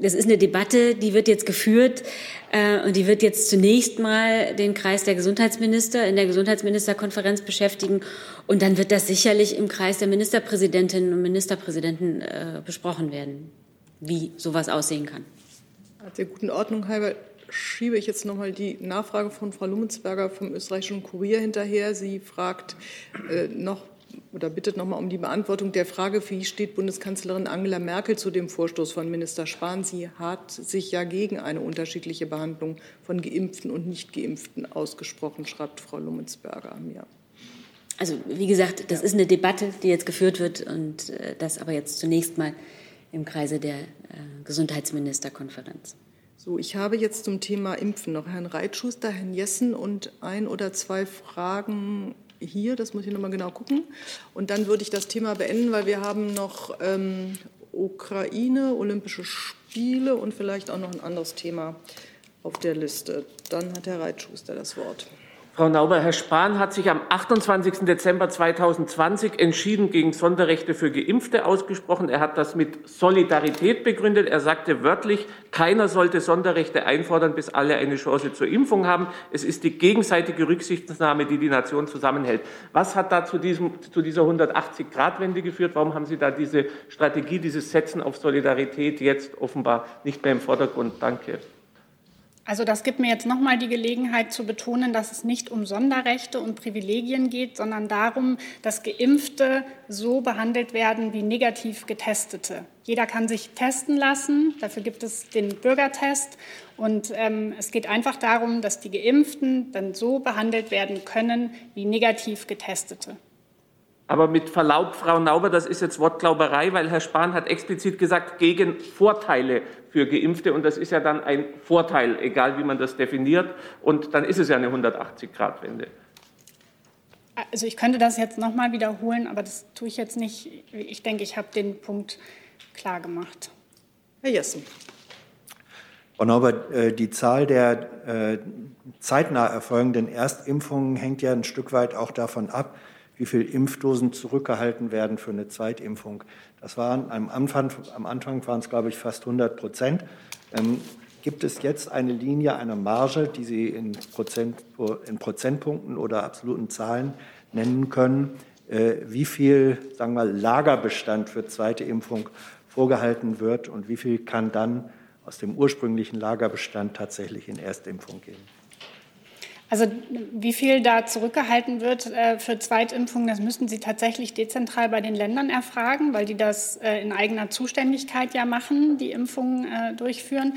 das ist eine Debatte, die wird jetzt geführt äh, und die wird jetzt zunächst mal den Kreis der Gesundheitsminister in der Gesundheitsministerkonferenz beschäftigen und dann wird das sicherlich im Kreis der Ministerpräsidentinnen und Ministerpräsidenten äh, besprochen werden, wie sowas aussehen kann. Der guten Ordnung halber schiebe ich jetzt noch mal die Nachfrage von Frau Lummensberger vom österreichischen Kurier hinterher. Sie fragt äh, noch oder bittet nochmal um die Beantwortung der Frage, wie steht Bundeskanzlerin Angela Merkel zu dem Vorstoß von Minister Spahn? Sie hat sich ja gegen eine unterschiedliche Behandlung von Geimpften und Nicht-Geimpften ausgesprochen, schreibt Frau Lummensberger mir. Also wie gesagt, das ist eine Debatte, die jetzt geführt wird und äh, das aber jetzt zunächst mal im Kreise der äh, Gesundheitsministerkonferenz. So, ich habe jetzt zum Thema Impfen noch Herrn Reitschuster, Herrn Jessen und ein oder zwei Fragen hier. Das muss ich noch mal genau gucken. Und dann würde ich das Thema beenden, weil wir haben noch ähm, Ukraine, Olympische Spiele und vielleicht auch noch ein anderes Thema auf der Liste. Dann hat Herr Reitschuster das Wort. Frau Nauber, Herr Spahn hat sich am 28. Dezember 2020 entschieden gegen Sonderrechte für Geimpfte ausgesprochen. Er hat das mit Solidarität begründet. Er sagte wörtlich, keiner sollte Sonderrechte einfordern, bis alle eine Chance zur Impfung haben. Es ist die gegenseitige Rücksichtnahme, die die Nation zusammenhält. Was hat da zu, diesem, zu dieser 180-Grad-Wende geführt? Warum haben Sie da diese Strategie, dieses Setzen auf Solidarität jetzt offenbar nicht mehr im Vordergrund? Danke. Also das gibt mir jetzt nochmal die Gelegenheit zu betonen, dass es nicht um Sonderrechte und Privilegien geht, sondern darum, dass Geimpfte so behandelt werden wie negativ Getestete. Jeder kann sich testen lassen, dafür gibt es den Bürgertest. Und ähm, es geht einfach darum, dass die Geimpften dann so behandelt werden können wie negativ Getestete. Aber mit Verlaub, Frau Nauber, das ist jetzt Wortglauberei, weil Herr Spahn hat explizit gesagt, gegen Vorteile für Geimpfte. Und das ist ja dann ein Vorteil, egal wie man das definiert. Und dann ist es ja eine 180-Grad-Wende. Also ich könnte das jetzt noch mal wiederholen, aber das tue ich jetzt nicht. Ich denke, ich habe den Punkt klar gemacht. Herr Jessen. Frau Norbert, äh, die Zahl der äh, zeitnah erfolgenden Erstimpfungen hängt ja ein Stück weit auch davon ab, wie viele Impfdosen zurückgehalten werden für eine Zweitimpfung. Das waren am Anfang, am Anfang waren es, glaube ich, fast 100 Prozent. Ähm, gibt es jetzt eine Linie, eine Marge, die Sie in, Prozent, in Prozentpunkten oder absoluten Zahlen nennen können, äh, wie viel sagen wir, Lagerbestand für zweite Impfung vorgehalten wird und wie viel kann dann aus dem ursprünglichen Lagerbestand tatsächlich in Erstimpfung gehen? Also wie viel da zurückgehalten wird äh, für Zweitimpfungen, das müssten Sie tatsächlich dezentral bei den Ländern erfragen, weil die das äh, in eigener Zuständigkeit ja machen, die Impfungen äh, durchführen.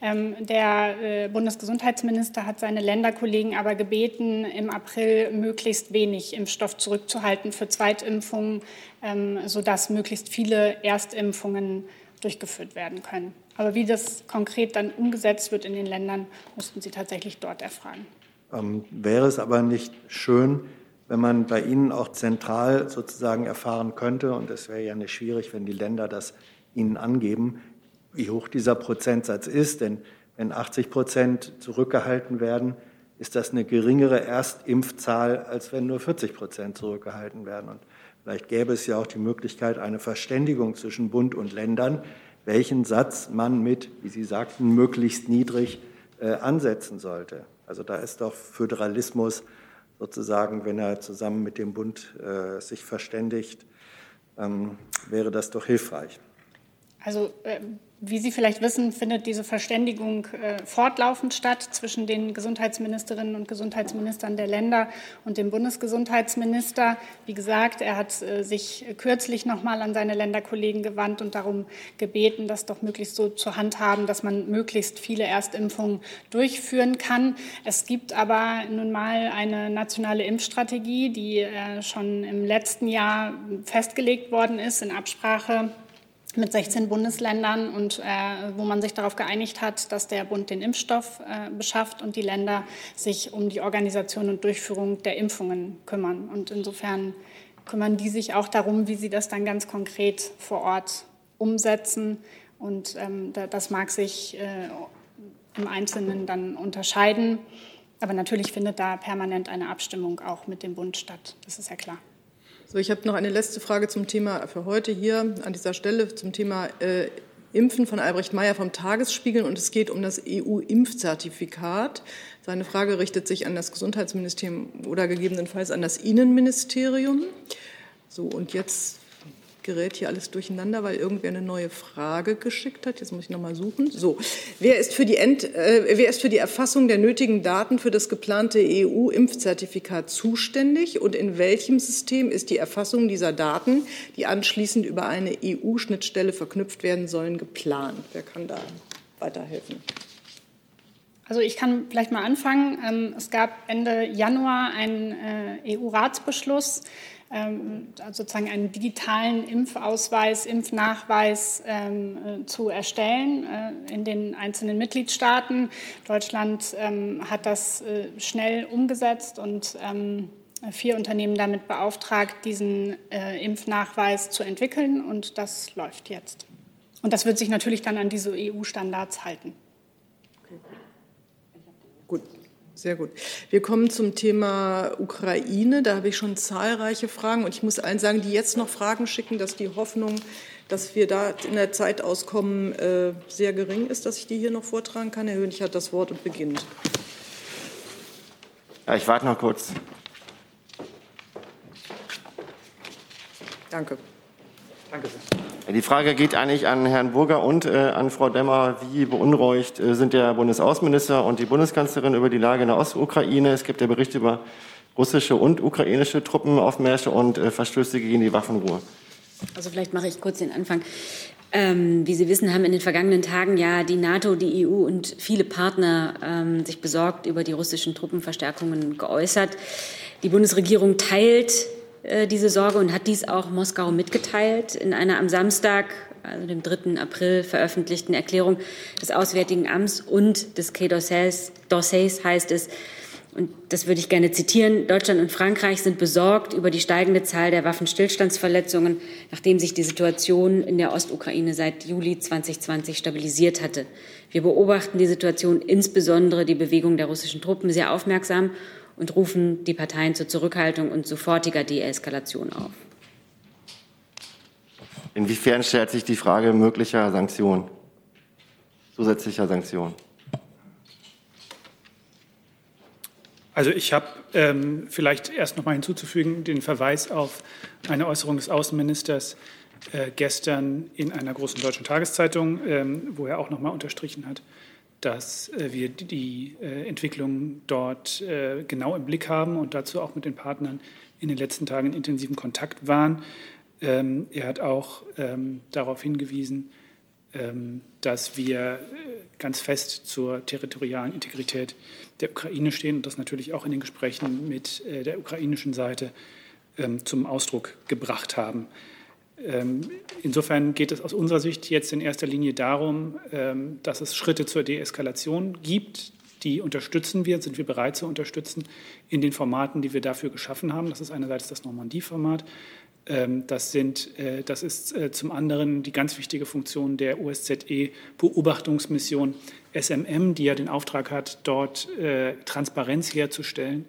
Ähm, der äh, Bundesgesundheitsminister hat seine Länderkollegen aber gebeten, im April möglichst wenig Impfstoff zurückzuhalten für Zweitimpfungen, ähm, sodass möglichst viele Erstimpfungen durchgeführt werden können. Aber wie das konkret dann umgesetzt wird in den Ländern, mussten Sie tatsächlich dort erfragen. Ähm, wäre es aber nicht schön, wenn man bei Ihnen auch zentral sozusagen erfahren könnte, und es wäre ja nicht schwierig, wenn die Länder das Ihnen angeben, wie hoch dieser Prozentsatz ist. Denn wenn 80 Prozent zurückgehalten werden, ist das eine geringere Erstimpfzahl, als wenn nur 40 Prozent zurückgehalten werden. Und vielleicht gäbe es ja auch die Möglichkeit, eine Verständigung zwischen Bund und Ländern, welchen Satz man mit, wie Sie sagten, möglichst niedrig äh, ansetzen sollte. Also da ist doch Föderalismus sozusagen, wenn er zusammen mit dem Bund äh, sich verständigt, ähm, wäre das doch hilfreich. Also äh, wie Sie vielleicht wissen, findet diese Verständigung äh, fortlaufend statt zwischen den Gesundheitsministerinnen und Gesundheitsministern der Länder und dem Bundesgesundheitsminister. Wie gesagt, er hat äh, sich kürzlich noch mal an seine Länderkollegen gewandt und darum gebeten, das doch möglichst so zu handhaben, dass man möglichst viele Erstimpfungen durchführen kann. Es gibt aber nun mal eine nationale Impfstrategie, die äh, schon im letzten Jahr festgelegt worden ist in Absprache mit 16 Bundesländern und äh, wo man sich darauf geeinigt hat, dass der Bund den Impfstoff äh, beschafft und die Länder sich um die Organisation und Durchführung der Impfungen kümmern. Und insofern kümmern die sich auch darum, wie sie das dann ganz konkret vor Ort umsetzen. Und ähm, das mag sich äh, im Einzelnen dann unterscheiden. Aber natürlich findet da permanent eine Abstimmung auch mit dem Bund statt. Das ist ja klar. So, ich habe noch eine letzte Frage zum Thema für heute hier an dieser Stelle zum Thema äh, Impfen von Albrecht Meyer vom Tagesspiegel und es geht um das EU-Impfzertifikat. Seine Frage richtet sich an das Gesundheitsministerium oder gegebenenfalls an das Innenministerium. So, und jetzt gerät hier alles durcheinander, weil irgendwer eine neue Frage geschickt hat. Jetzt muss ich noch mal suchen. So, wer ist für die, End, äh, wer ist für die Erfassung der nötigen Daten für das geplante EU-Impfzertifikat zuständig und in welchem System ist die Erfassung dieser Daten, die anschließend über eine EU-Schnittstelle verknüpft werden sollen, geplant? Wer kann da weiterhelfen? Also ich kann vielleicht mal anfangen. Ähm, es gab Ende Januar einen äh, EU-Ratsbeschluss, sozusagen einen digitalen Impfausweis, Impfnachweis ähm, äh, zu erstellen äh, in den einzelnen Mitgliedstaaten. Deutschland ähm, hat das äh, schnell umgesetzt und vier Unternehmen damit beauftragt, diesen Impfnachweis zu entwickeln. Und das läuft jetzt. Und das wird sich natürlich dann an diese EU-Standards halten. Gut. Sehr gut. Wir kommen zum Thema Ukraine. Da habe ich schon zahlreiche Fragen. Und ich muss allen sagen, die jetzt noch Fragen schicken, dass die Hoffnung, dass wir da in der Zeit auskommen, äh, sehr gering ist, dass ich die hier noch vortragen kann. Herr Hönig hat das Wort und beginnt. Ja, ich warte noch kurz. Danke. Danke sehr. Die Frage geht eigentlich an Herrn Burger und äh, an Frau Demmer. Wie beunruhigt äh, sind der Bundesaußenminister und die Bundeskanzlerin über die Lage in der Ostukraine? Es gibt ja Berichte über russische und ukrainische Truppenaufmärsche und äh, Verstöße gegen die Waffenruhe. Also vielleicht mache ich kurz den Anfang. Ähm, wie Sie wissen, haben in den vergangenen Tagen ja die NATO, die EU und viele Partner ähm, sich besorgt über die russischen Truppenverstärkungen geäußert. Die Bundesregierung teilt diese Sorge und hat dies auch Moskau mitgeteilt. In einer am Samstag, also dem 3. April, veröffentlichten Erklärung des Auswärtigen Amts und des Quai d'Orsay heißt es, und das würde ich gerne zitieren, Deutschland und Frankreich sind besorgt über die steigende Zahl der Waffenstillstandsverletzungen, nachdem sich die Situation in der Ostukraine seit Juli 2020 stabilisiert hatte. Wir beobachten die Situation, insbesondere die Bewegung der russischen Truppen, sehr aufmerksam und rufen die Parteien zur Zurückhaltung und sofortiger Deeskalation auf. Inwiefern stellt sich die Frage möglicher Sanktionen, zusätzlicher Sanktionen? Also ich habe ähm, vielleicht erst noch mal hinzuzufügen den Verweis auf eine Äußerung des Außenministers äh, gestern in einer großen deutschen Tageszeitung, ähm, wo er auch noch mal unterstrichen hat, dass äh, wir die äh, Entwicklung dort äh, genau im Blick haben und dazu auch mit den Partnern in den letzten Tagen in intensiven Kontakt waren. Ähm, er hat auch ähm, darauf hingewiesen, ähm, dass wir ganz fest zur territorialen Integrität der Ukraine stehen und das natürlich auch in den Gesprächen mit der ukrainischen Seite zum Ausdruck gebracht haben. Ähm, insofern geht es aus unserer Sicht jetzt in erster Linie darum, ähm, dass es Schritte zur Deeskalation gibt. Die unterstützen wir, sind wir bereit zu unterstützen in den Formaten, die wir dafür geschaffen haben. Das ist einerseits das Normandie-Format. Ähm, das, sind, äh, das ist äh, zum anderen die ganz wichtige Funktion der OSZE-Beobachtungsmission SMM, die ja den Auftrag hat, dort äh, Transparenz herzustellen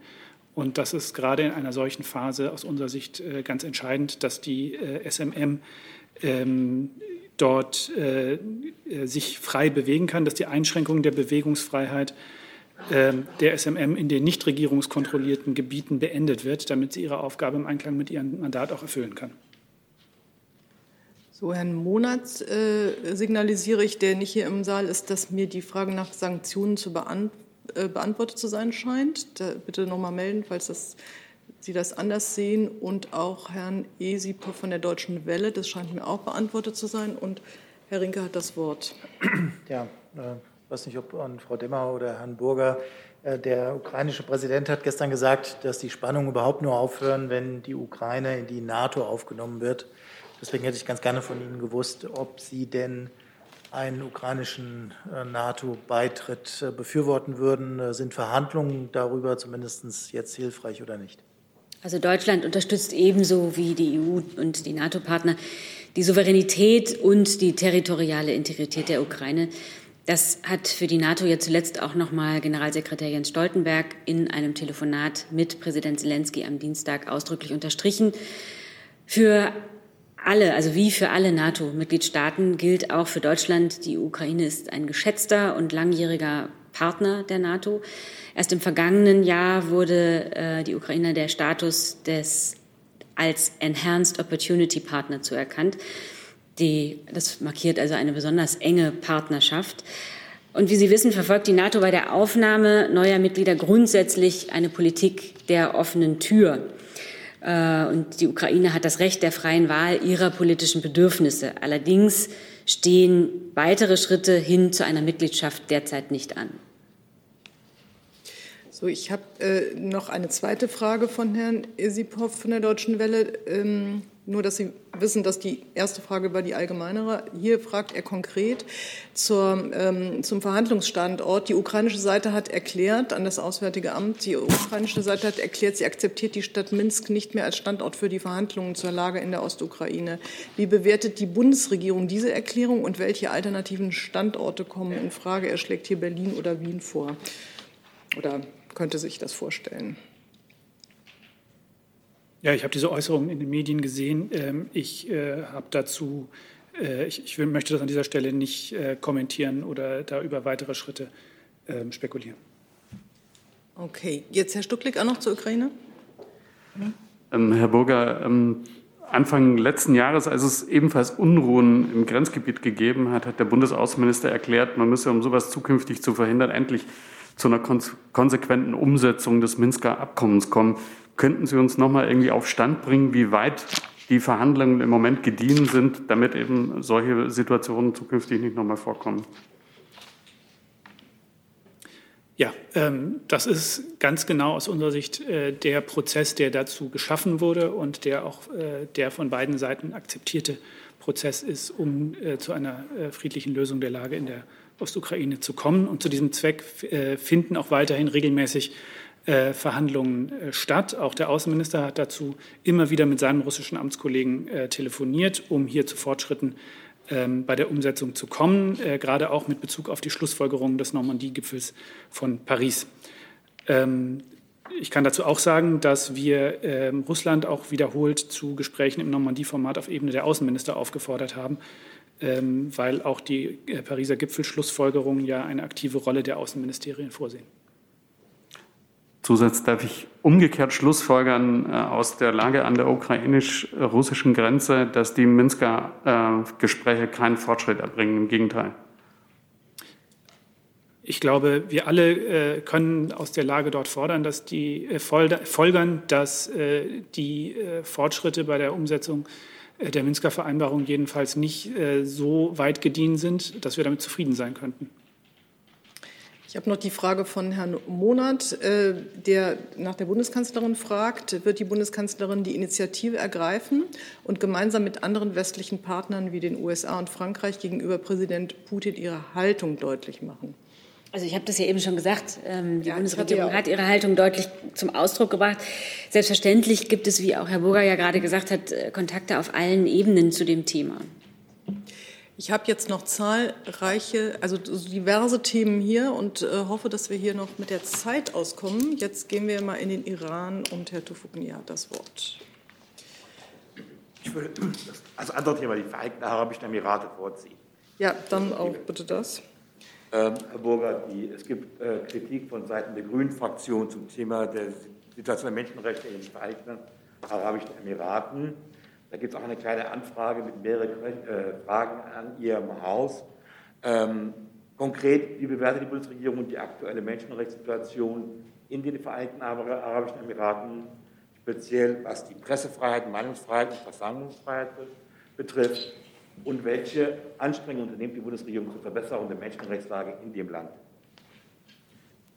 und das ist gerade in einer solchen Phase aus unserer Sicht äh, ganz entscheidend, dass die äh, SMM ähm, dort äh, sich frei bewegen kann, dass die Einschränkung der Bewegungsfreiheit ähm, der SMM in den nicht regierungskontrollierten Gebieten beendet wird, damit sie ihre Aufgabe im Einklang mit ihrem Mandat auch erfüllen kann. So, Herrn Monats signalisiere ich, der nicht hier im Saal ist, dass mir die Frage nach Sanktionen zu beantworten äh, beantwortet zu sein scheint. Da bitte noch mal melden, falls das, Sie das anders sehen. Und auch Herrn Esipov von der Deutschen Welle, das scheint mir auch beantwortet zu sein. Und Herr Rinke hat das Wort. Ja, ich äh, weiß nicht, ob an Frau Demmer oder Herrn Burger. Äh, der ukrainische Präsident hat gestern gesagt, dass die Spannungen überhaupt nur aufhören, wenn die Ukraine in die NATO aufgenommen wird. Deswegen hätte ich ganz gerne von Ihnen gewusst, ob Sie denn einen ukrainischen äh, NATO-Beitritt äh, befürworten würden. Äh, sind Verhandlungen darüber zumindest jetzt hilfreich oder nicht? Also Deutschland unterstützt ebenso wie die EU und die NATO-Partner die Souveränität und die territoriale Integrität der Ukraine. Das hat für die NATO ja zuletzt auch noch mal Generalsekretär Jens Stoltenberg in einem Telefonat mit Präsident Zelensky am Dienstag ausdrücklich unterstrichen. Für alle, also wie für alle NATO-Mitgliedstaaten, gilt auch für Deutschland, die Ukraine ist ein geschätzter und langjähriger Partner der NATO. Erst im vergangenen Jahr wurde äh, die Ukraine der Status des als Enhanced Opportunity Partner zuerkannt. Die, das markiert also eine besonders enge Partnerschaft. Und wie Sie wissen, verfolgt die NATO bei der Aufnahme neuer Mitglieder grundsätzlich eine Politik der offenen Tür. Äh, und die Ukraine hat das Recht der freien Wahl ihrer politischen Bedürfnisse. Allerdings stehen weitere Schritte hin zu einer Mitgliedschaft derzeit nicht an. So, ich habe äh, noch eine zweite Frage von Herrn Isipov von der Deutschen Welle. Ähm, nur, dass Sie wissen, dass die erste Frage war die allgemeinere. Hier fragt er konkret zur, ähm, zum Verhandlungsstandort. Die ukrainische Seite hat erklärt an das Auswärtige Amt, die ukrainische Seite hat erklärt, sie akzeptiert die Stadt Minsk nicht mehr als Standort für die Verhandlungen zur Lage in der Ostukraine. Wie bewertet die Bundesregierung diese Erklärung und welche alternativen Standorte kommen in Frage? Er schlägt hier Berlin oder Wien vor. Oder könnte sich das vorstellen? Ja, ich habe diese Äußerungen in den Medien gesehen. Ähm, ich äh, habe dazu, äh, ich, ich, möchte das an dieser Stelle nicht äh, kommentieren oder da über weitere Schritte ähm, spekulieren. Okay, jetzt Herr Stucklik auch noch zur Ukraine. Ähm, Herr Burger, ähm, Anfang letzten Jahres, als es ebenfalls Unruhen im Grenzgebiet gegeben hat, hat der Bundesaußenminister erklärt, man müsse, um sowas zukünftig zu verhindern, endlich zu einer konsequenten Umsetzung des Minsker Abkommens kommen. Könnten Sie uns noch mal irgendwie auf Stand bringen, wie weit die Verhandlungen im Moment gediehen sind, damit eben solche Situationen zukünftig nicht noch mal vorkommen? Ja, ähm, das ist ganz genau aus unserer Sicht äh, der Prozess, der dazu geschaffen wurde und der auch äh, der von beiden Seiten akzeptierte Prozess ist, um äh, zu einer äh, friedlichen Lösung der Lage in der Ostukraine zu kommen. Und zu diesem Zweck äh, finden auch weiterhin regelmäßig äh, Verhandlungen äh, statt. Auch der Außenminister hat dazu immer wieder mit seinem russischen Amtskollegen äh, telefoniert, um hier zu Fortschritten ähm, bei der Umsetzung zu kommen, gerade auch mit Bezug auf die Schlussfolgerungen des Normandie-Gipfels von Paris. Ähm, ich kann dazu auch sagen, dass wir ähm, Russland auch wiederholt zu Gesprächen im Normandie-Format auf Ebene der Außenminister aufgefordert haben, weil auch die Pariser Gipfelschlussfolgerungen ja eine aktive Rolle der Außenministerien vorsehen. Zusatz darf ich umgekehrt schlussfolgern äh, aus der Lage an der ukrainisch-russischen Grenze, dass die Minsker äh, Gespräche keinen Fortschritt erbringen. Im Gegenteil. Ich glaube, wir alle äh, können aus der Lage dort fordern, dass die folgern, dass die Fortschritte bei der Umsetzung der Minsker Vereinbarung jedenfalls nicht so weit gediehen sind, dass wir damit zufrieden sein könnten. Ich habe noch die Frage von Herrn Monat, äh, der nach der Bundeskanzlerin fragt. Wird die Bundeskanzlerin die Initiative ergreifen und gemeinsam mit anderen westlichen Partnern wie den USA und Frankreich gegenüber Präsident Putin ihre Haltung deutlich machen? Also ich habe das ja eben schon gesagt, ähm, die ja, Bundesregierung hat ihre Haltung deutlich zum Ausdruck gebracht. Selbstverständlich gibt es, wie auch Herr Burger ja gerade gesagt hat, äh, Kontakte auf allen Ebenen zu dem Thema. Ich habe jetzt noch zahlreiche, also diverse Themen hier und äh, hoffe, dass wir hier noch mit der Zeit auskommen. Jetzt gehen wir mal in den Iran und Herr Tufukni hat das Wort. Ich würde als andere Thema die Vereinigten Arabischen Emirate vorziehen. Ja, dann auch bitte das. Ähm, Herr Burger, die, es gibt äh, Kritik von Seiten der Grünen-Fraktion zum Thema der Situation der Menschenrechte in den Vereinigten Arabischen Emiraten. Da gibt es auch eine kleine Anfrage mit mehreren äh, Fragen an Ihrem Haus. Ähm, konkret, wie bewertet die Bundesregierung die aktuelle Menschenrechtssituation in den Vereinigten Arabischen Emiraten, speziell was die Pressefreiheit, Meinungsfreiheit und Versammlungsfreiheit betrifft? Und welche Anstrengungen unternimmt die Bundesregierung zur Verbesserung der Menschenrechtslage in dem Land?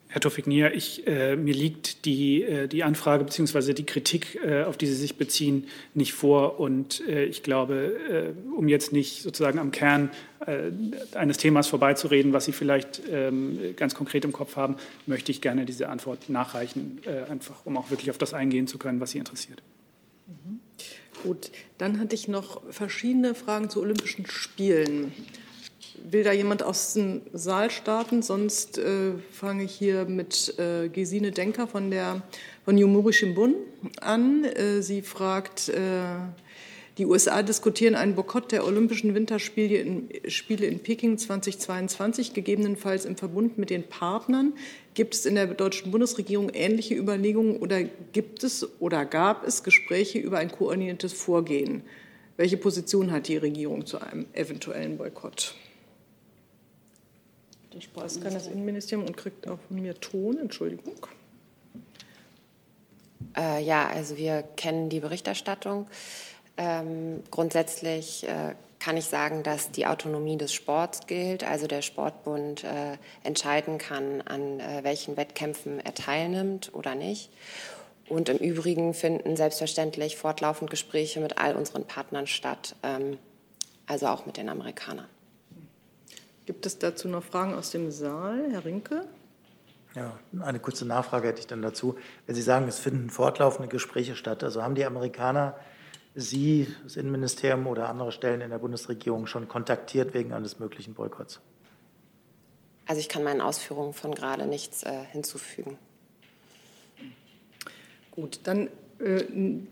Herr Tofik-Nier, äh, mir liegt die, äh, die Anfrage bzw. die Kritik, äh, auf die Sie sich beziehen, nicht vor. Und äh, ich glaube, äh, um jetzt nicht sozusagen am Kern äh, eines Themas vorbeizureden, was Sie vielleicht ähm, ganz konkret im Kopf haben, möchte ich gerne diese Antwort nachreichen, einfach um auch wirklich auf das eingehen zu können, was Sie interessiert. Mhm. Gut, dann hatte ich noch verschiedene Fragen zu Olympischen Spielen. Will da jemand aus dem Saal starten? Sonst äh, fange ich hier mit äh, Gesine Denker von der von Jumuri Shimbun an. Äh, sie fragt, äh, Die USA diskutieren einen Boykott der Olympischen Winterspiele in, Spiele in Peking 2022, gegebenenfalls im Verbund mit den Partnern. Gibt es in der deutschen Bundesregierung ähnliche Überlegungen oder gibt es oder gab es Gespräche über ein koordiniertes Vorgehen? Welche Position hat die Regierung zu einem eventuellen Boykott? Spaß kann das Innenministerium und kriegt auch von mir Ton. Entschuldigung. Äh, ja, also wir kennen die Berichterstattung. Ähm, grundsätzlich äh, kann ich sagen, dass die Autonomie des Sports gilt. Also der Sportbund äh, entscheiden kann, an äh, welchen Wettkämpfen er teilnimmt oder nicht. Und im Übrigen finden selbstverständlich fortlaufend Gespräche mit all unseren Partnern statt, ähm, also auch mit den Amerikanern. Gibt es dazu noch Fragen aus dem Saal? Herr Rinke? Ja, eine kurze Nachfrage hätte ich dann dazu. Wenn Sie sagen, es finden fortlaufende Gespräche statt, also haben die Amerikaner Sie, das Innenministerium oder andere Stellen in der Bundesregierung schon kontaktiert wegen eines möglichen Boykotts? Also ich kann meinen Ausführungen von gerade nichts äh, hinzufügen. Gut, dann äh,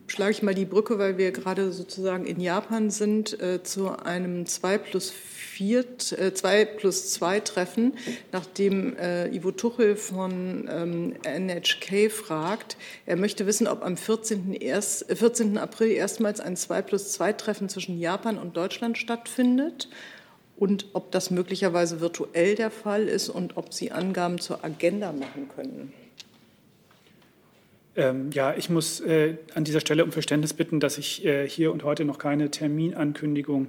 schlage ich mal die Brücke, weil wir gerade sozusagen in Japan sind, äh, zu einem 2 plus 4, äh, 2 plus 2 Treffen, nachdem äh, Ivo Tuchel von ähm, NHK fragt. Er möchte wissen, ob am 14. Erst, 14. Äh, April erstmals ein 2 plus 2 Treffen zwischen Japan und Deutschland stattfindet und ob das möglicherweise virtuell der Fall ist und ob Sie Angaben zur Agenda machen können. Ähm, ja, ich muss äh, an dieser Stelle um Verständnis bitten, dass ich äh, hier und heute noch keine Terminankündigung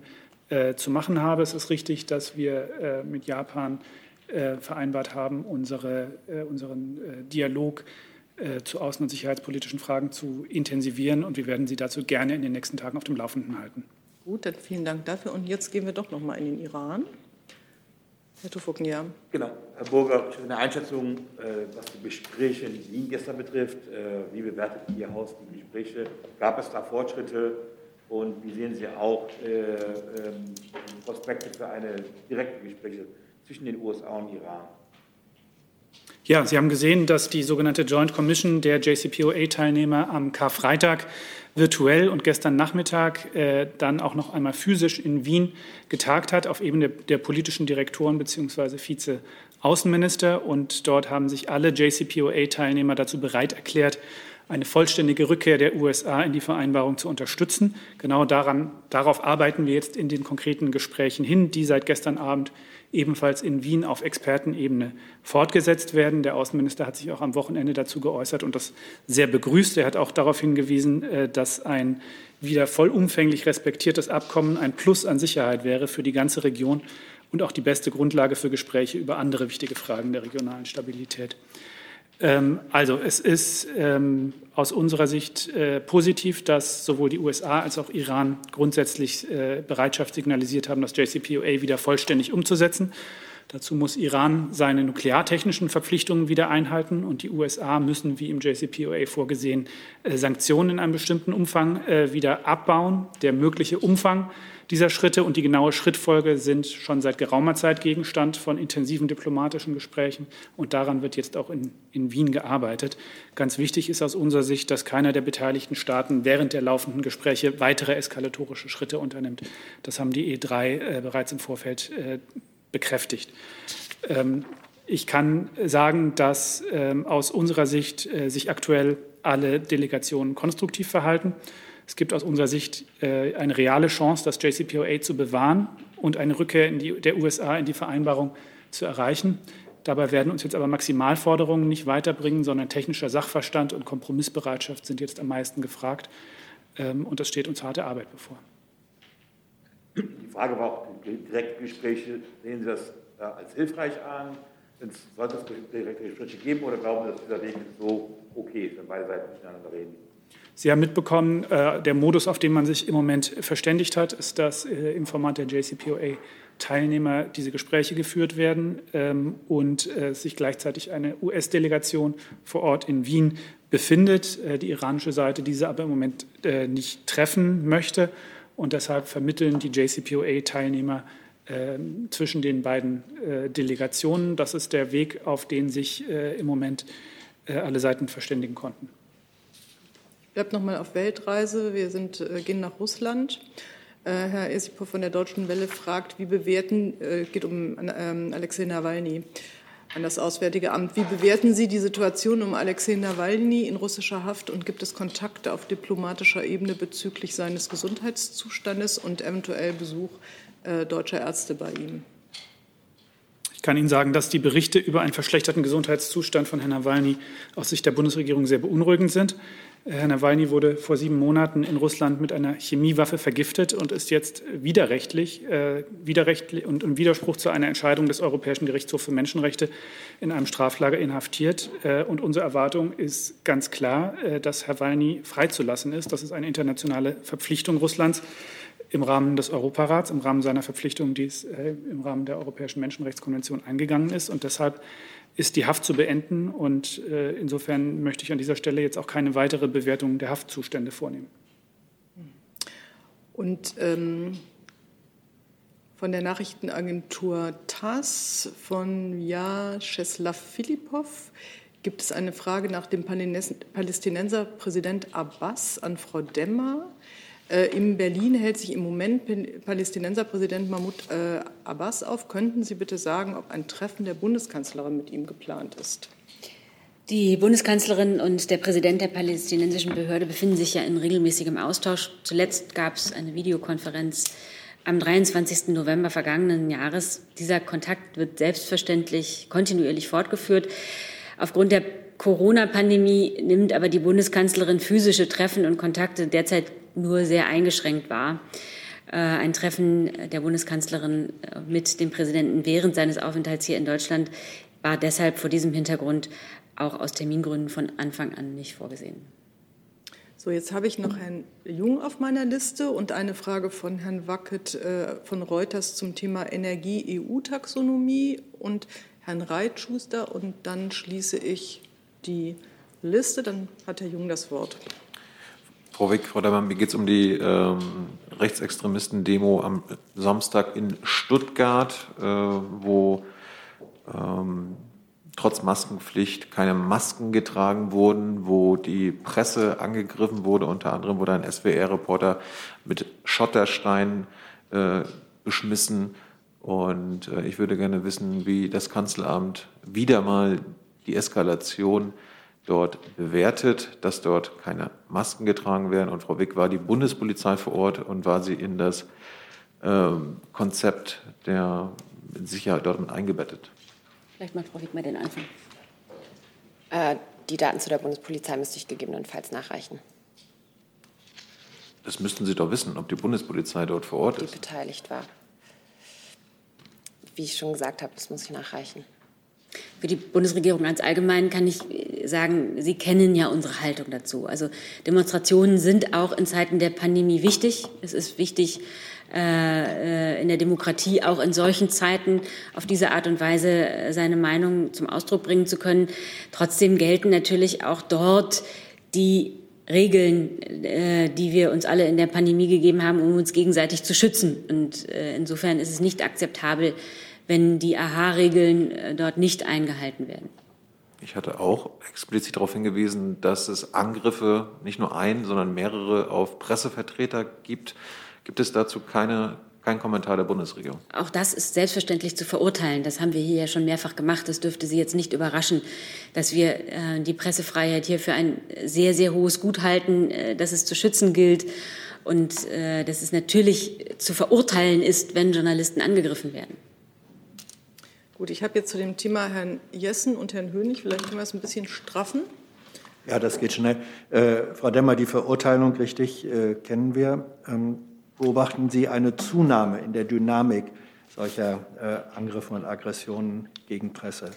äh, zu machen habe. Es ist richtig, dass wir äh, mit Japan äh, vereinbart haben, unsere, äh, unseren Dialog zu außen- und sicherheitspolitischen Fragen zu intensivieren. Und wir werden Sie dazu gerne in den nächsten Tagen auf dem Laufenden halten. Gut, dann vielen Dank dafür. Und jetzt gehen wir doch noch mal in den Iran. Herr Tufuken, ja. Genau. Herr Burger, eine Einschätzung, äh, was die Gespräche in Wien gestern betrifft. Äh, wie bewertet Ihr Haus die Gespräche? Gab es da Fortschritte? Und wie sehen Sie auch äh, ähm, Prospekte für eine direkte Gespräche zwischen den USA und Iran? Ja, Sie haben gesehen, dass die sogenannte Joint Commission der JCPOA-Teilnehmer am Karfreitag virtuell und gestern Nachmittag äh, dann auch noch einmal physisch in Wien getagt hat auf Ebene der, der politischen Direktoren bzw. Vize-Außenminister. Und dort haben sich alle JCPOA-Teilnehmer dazu bereit erklärt, eine vollständige Rückkehr der USA in die Vereinbarung zu unterstützen. Genau daran, darauf arbeiten wir jetzt in den konkreten Gesprächen hin, die seit gestern Abend ebenfalls in Wien auf Expertenebene fortgesetzt werden. Der Außenminister hat sich auch am Wochenende dazu geäußert und das sehr begrüßt. Er hat auch darauf hingewiesen, äh, dass ein wieder vollumfänglich respektiertes Abkommen ein Plus an Sicherheit wäre für die ganze Region und auch die beste Grundlage für Gespräche über andere wichtige Fragen der regionalen Stabilität. Ähm, also es ist ähm, aus unserer Sicht äh, positiv, dass sowohl die USA als auch Iran grundsätzlich äh, Bereitschaft signalisiert haben, das JCPOA wieder vollständig umzusetzen. Dazu muss Iran seine nukleartechnischen Verpflichtungen wieder einhalten und die USA müssen, wie im JCPOA vorgesehen, äh, Sanktionen in einem bestimmten Umfang wieder abbauen. Der mögliche Umfang dieser Schritte und die genaue Schrittfolge sind schon seit geraumer Zeit Gegenstand von intensiven diplomatischen Gesprächen und daran wird jetzt auch in, in Wien gearbeitet. Ganz wichtig ist aus unserer Sicht, dass keiner der beteiligten Staaten während der laufenden Gespräche weitere eskalatorische Schritte unternimmt. Das haben die E3 äh, bereits im Vorfeld äh, bekräftigt. Ähm, ich kann sagen, dass ähm, aus unserer Sicht äh, sich aktuell alle Delegationen konstruktiv verhalten. Es gibt aus unserer Sicht äh, eine reale Chance, das JCPOA zu bewahren und eine Rückkehr die, der USA in die Vereinbarung zu erreichen. Dabei werden uns jetzt aber Maximalforderungen nicht weiterbringen, sondern technischer Sachverstand und Kompromissbereitschaft sind jetzt am meisten gefragt. Ähm, und das steht uns harte Arbeit bevor. Die Frage war auch, direkte Gespräche, sehen Sie das äh, als hilfreich an? Sollte es direkte Gespräche geben oder glauben Sie, dass dieser Weg so okay ist, wenn beide Seiten miteinander reden? Sie haben mitbekommen, äh, der Modus, auf den man sich im Moment verständigt hat, ist, dass äh, im Format der JCPOA Teilnehmer diese Gespräche geführt werden ähm, und äh, sich gleichzeitig eine US-Delegation vor Ort in Wien befindet. Die iranische Seite diese aber im Moment nicht treffen möchte und deshalb vermitteln die JCPOA-Teilnehmer ähm, zwischen den beiden Delegationen. Das ist der Weg, auf den sich im Moment alle Seiten verständigen konnten. Bleibe noch mal auf Weltreise. Wir sind, äh, gehen nach Russland. Äh, Herr Esipow von der Deutschen Welle fragt, wie bewerten, äh, geht um ähm, Alexei Nawalny an das Auswärtige Amt. Wie bewerten Sie die Situation um Alexei Nawalny in russischer Haft und gibt es Kontakte auf diplomatischer Ebene bezüglich seines Gesundheitszustandes und eventuell Besuch deutscher Ärzte bei ihm? Ich kann Ihnen sagen, dass die Berichte über einen verschlechterten Gesundheitszustand von Herrn Nawalny aus Sicht der Bundesregierung sehr beunruhigend sind. Herr Nawalny wurde vor sieben Monaten in Russland mit einer Chemiewaffe vergiftet und ist jetzt widerrechtlich, äh, widerrechtlich und im Widerspruch zu einer Entscheidung des Europäischen Gerichtshofs für Menschenrechte in einem Straflager inhaftiert. Äh, und unsere Erwartung ist ganz klar, äh, dass Herr Nawalny freizulassen ist. Das ist eine internationale Verpflichtung Russlands im Rahmen des Europarats, im Rahmen seiner Verpflichtung, die es äh, im Rahmen der Europäischen Menschenrechtskonvention eingegangen ist. Und deshalb ist die Haft zu beenden. Und äh, insofern möchte ich an dieser Stelle jetzt auch keine weitere Bewertung der Haftzustände vornehmen. Und ähm, von der Nachrichtenagentur TASS von Jascheslav Filipov gibt es eine Frage nach dem Palästinenser Präsident Abbas an Frau Demmer. Äh, in Berlin hält sich im Moment Palästinenserpräsident Mahmoud äh, Abbas auf. Könnten Sie bitte sagen, ob ein Treffen der Bundeskanzlerin mit ihm geplant ist? Die Bundeskanzlerin und der Präsident der palästinensischen Behörde befinden sich ja in regelmäßigem Austausch. Zuletzt gab es eine Videokonferenz am 23. November vergangenen Jahres. Dieser Kontakt wird selbstverständlich kontinuierlich fortgeführt. Aufgrund der Corona-Pandemie nimmt aber die Bundeskanzlerin physische Treffen und Kontakte derzeit nur sehr eingeschränkt wahr. Äh, ein Treffen der Bundeskanzlerin äh, mit dem Präsidenten während seines Aufenthalts hier in Deutschland war deshalb vor diesem Hintergrund auch aus Termingründen von Anfang an nicht vorgesehen. So, jetzt habe ich noch Herrn Jung auf meiner Liste und eine Frage von Herrn Wackett äh, von Reuters zum Thema Energie-EU-Taxonomie und Herrn Reitschuster. Und dann schließe ich die Liste. Dann hat Herr Jung das Wort. Frau Wick, Frau Daimann, mir geht es um die ähm, Rechtsextremisten-Demo am Samstag in Stuttgart, äh, wo ähm, trotz Maskenpflicht keine Masken getragen wurden, wo die Presse angegriffen wurde. Unter anderem wurde ein SWR-Reporter mit Schottersteinen äh, beschmissen. Und äh, ich würde gerne wissen, wie das Kanzleramt wieder mal die Eskalation dort bewertet, dass dort keine Masken getragen werden. Und Frau Wick war die Bundespolizei vor Ort und war sie in das äh, Konzept der Sicherheit dort mit eingebettet. Vielleicht macht Frau Wick mal den Anfang. Äh, die Daten zu der Bundespolizei müsste ich gegebenenfalls nachreichen. Das müssten Sie doch wissen, ob die Bundespolizei dort vor Ort die ist. Die beteiligt war. Wie ich schon gesagt habe, das muss ich nachreichen. Für die Bundesregierung ganz allgemein kann ich sagen, Sie kennen ja unsere Haltung dazu. Also Demonstrationen sind auch in Zeiten der Pandemie wichtig. Es ist wichtig, äh, in der Demokratie auch in solchen Zeiten auf diese Art und Weise seine Meinung zum Ausdruck bringen zu können. Trotzdem gelten natürlich auch dort die Regeln, äh, die wir uns alle in der Pandemie gegeben haben, um uns gegenseitig zu schützen. Und äh, insofern ist es nicht akzeptabel, wenn die AHA-Regeln äh, dort nicht eingehalten werden. Ich hatte auch explizit darauf hingewiesen, dass es Angriffe, nicht nur ein, sondern mehrere auf Pressevertreter gibt. Gibt es dazu keine, keinen Kommentar der Bundesregierung? Auch das ist selbstverständlich zu verurteilen. Das haben wir hier ja schon mehrfach gemacht. Das dürfte Sie jetzt nicht überraschen, dass wir äh, die Pressefreiheit hier für ein sehr, sehr hohes Gut halten, äh, dass es zu schützen gilt und äh, dass es natürlich zu verurteilen ist, wenn Journalisten angegriffen werden. Gut, ich habe jetzt zu dem Thema Herrn Jessen und Herrn Hönig, vielleicht können wir es ein bisschen straffen. Ja, das geht schnell. Äh, Frau Demmer, die Verurteilung, richtig, äh, kennen wir. Ähm, beobachten Sie eine Zunahme in der Dynamik solcher äh, Angriffe und Aggressionen gegen Presse?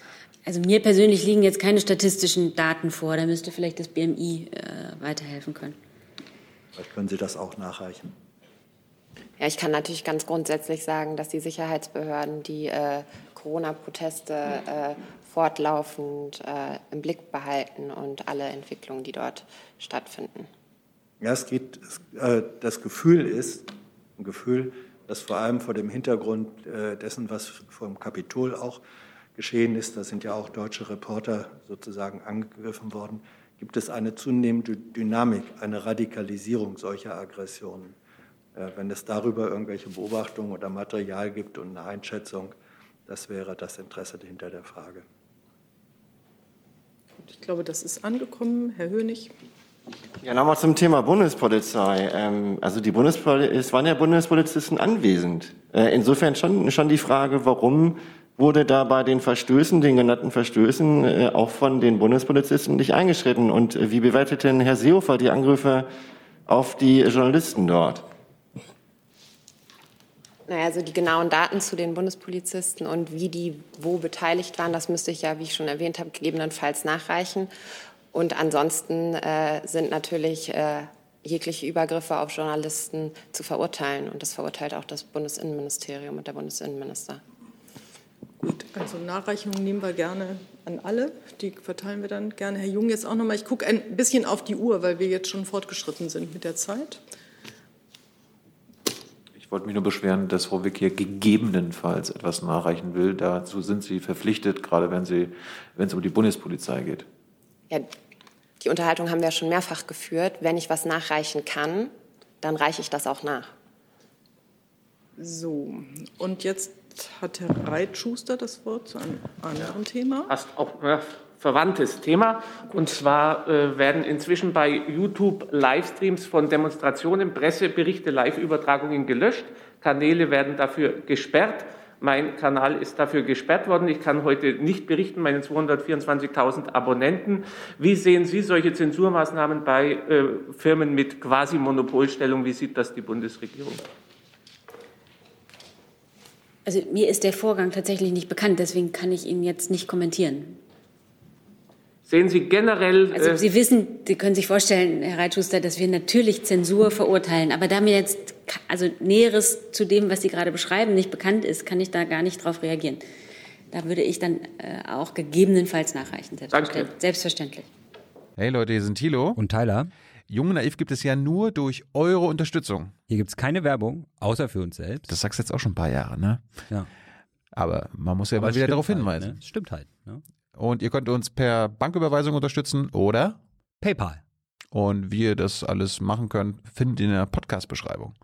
Also mir persönlich liegen jetzt keine statistischen Daten vor. Da müsste vielleicht das BMI äh, weiterhelfen können. Vielleicht können Sie das auch nachreichen. Ja, ich kann natürlich ganz grundsätzlich sagen, dass die Sicherheitsbehörden die äh, Corona-Proteste äh, fortlaufend äh, im Blick behalten und alle Entwicklungen, die dort stattfinden. Ja, es geht, äh, das Gefühl ist, ein Gefühl, das vor allem vor dem Hintergrund äh, dessen, was vor dem Kapitol auch geschehen ist, da sind ja auch deutsche Reporter sozusagen angegriffen worden, gibt es eine zunehmende Dynamik, eine Radikalisierung solcher Aggressionen. Äh, wenn es darüber irgendwelche Beobachtungen oder Material gibt und eine Einschätzung, das wäre das Interesse hinter der Frage. Ich glaube, das ist angekommen. Herr Hönig. Ja, nochmal zum Thema Bundespolizei. Ähm, also die Bundespoli es waren ja Bundespolizisten anwesend. Äh, insofern schon, schon die Frage, warum wurde da bei den Verstößen, den genannten Verstößen, äh, auch von den Bundespolizisten nicht eingeschritten? Und äh, wie bewertet denn Herr Seehofer die Angriffe auf die Journalisten dort? Naja, also die genauen Daten zu den Bundespolizisten und wie die wo beteiligt waren, das müsste ich ja, wie ich schon erwähnt habe, gegebenenfalls nachreichen. Und ansonsten äh, sind natürlich äh, jegliche Übergriffe auf Journalisten zu verurteilen. Und das verurteilt auch das Bundesinnenministerium und der Bundesinnenminister. Gut, also Nachreichungen nehmen wir gerne an alle. Die verteilen wir dann gerne. Herr Jung, jetzt auch nochmal. Ich gucke ein bisschen auf die Uhr, weil wir jetzt schon fortgeschritten sind mit der Zeit. Ich wollte mich nur beschweren, dass Frau Wick hier gegebenenfalls etwas nachreichen will. Dazu sind Sie verpflichtet, gerade wenn, Sie, wenn es um die Bundespolizei geht. Ja, die Unterhaltung haben wir schon mehrfach geführt. Wenn ich was nachreichen kann, dann reiche ich das auch nach. So, und jetzt hat Herr Reitschuster das Wort zu einem anderen Thema. Passt auch ja, verwandtes Thema. Und zwar äh, werden inzwischen bei YouTube Livestreams von Demonstrationen, Presseberichte, Live-Übertragungen gelöscht. Kanäle werden dafür gesperrt. Mein Kanal ist dafür gesperrt worden. Ich kann heute nicht berichten, meinen 224.000 Abonnenten. Wie sehen Sie solche Zensurmaßnahmen bei äh, Firmen mit quasi Monopolstellung? Wie sieht das die Bundesregierung? Also mir ist der Vorgang tatsächlich nicht bekannt, deswegen kann ich ihn jetzt nicht kommentieren. Sehen Sie generell. Also Sie wissen, Sie können sich vorstellen, Herr Reitschuster, dass wir natürlich Zensur verurteilen. Aber da mir jetzt also Näheres zu dem, was Sie gerade beschreiben, nicht bekannt ist, kann ich da gar nicht darauf reagieren. Da würde ich dann äh, auch gegebenenfalls nachreichen. Selbstverständlich. Danke. Selbstverständlich. Hey Leute, hier sind Thilo. Und Tyler. Jung und Naiv gibt es ja nur durch eure Unterstützung. Hier gibt es keine Werbung, außer für uns selbst. Das sagst du jetzt auch schon ein paar Jahre, ne? Ja. Aber man muss ja Aber mal wieder darauf halt, hinweisen. Ne? Stimmt halt. Ne? Und ihr könnt uns per Banküberweisung unterstützen oder PayPal. Und wie ihr das alles machen könnt, findet ihr in der Podcast-Beschreibung.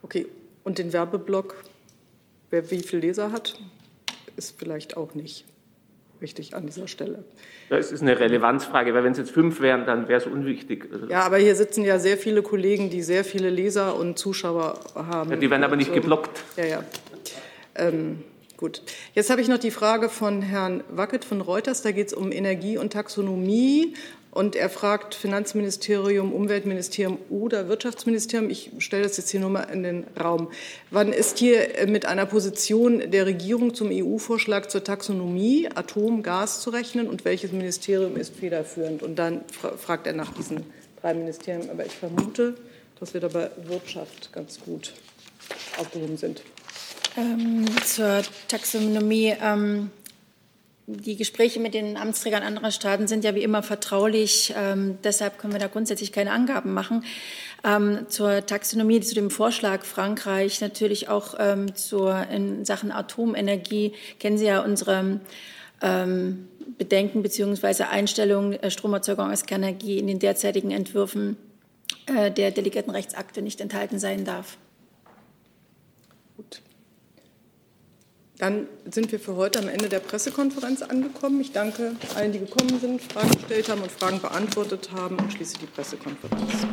Okay, und den Werbeblock, wer wie viel Leser hat, ist vielleicht auch nicht richtig an dieser Stelle. Das ist eine Relevanzfrage, weil wenn es jetzt fünf wären, dann wäre es unwichtig. Also Ja, aber hier sitzen ja sehr viele Kollegen, die sehr viele Leser und Zuschauer haben. Ja, die werden aber nicht so. geblockt. Ja, ja. Ähm, gut. Jetzt habe ich noch die Frage von Herrn Wackett von Reuters. Da geht es um Energie und Taxonomie. Und er fragt Finanzministerium, Umweltministerium oder Wirtschaftsministerium. Ich stelle das jetzt hier nur mal in den Raum. Wann ist hier äh, mit einer Position der Regierung zum EU-Vorschlag zur Taxonomie Atom, Gas zu rechnen und welches Ministerium ist federführend? Und dann fra fragt er nach diesen drei Ministerien. Aber ich vermute, dass wir da bei Wirtschaft ganz gut aufgehoben sind. Ähm, zur Taxonomie. Ähm, die Gespräche mit den Amtsträgern anderer Staaten sind ja wie immer vertraulich. Ähm, deshalb können wir da grundsätzlich keine Angaben machen. Ähm, zur Taxonomie, zu dem Vorschlag Frankreich, natürlich auch ähm, zur, in Sachen Atomenergie, kennen Sie ja unsere ähm, Bedenken bzw. Einstellung äh, Stromerzeugung aus Kernenergie in den derzeitigen Entwürfen äh, der delegierten Rechtsakte nicht enthalten sein darf. Dann sind wir für heute am Ende der Pressekonferenz angekommen. Ich danke allen, die gekommen sind, Fragen gestellt haben und Fragen beantwortet haben und schließe die Pressekonferenz.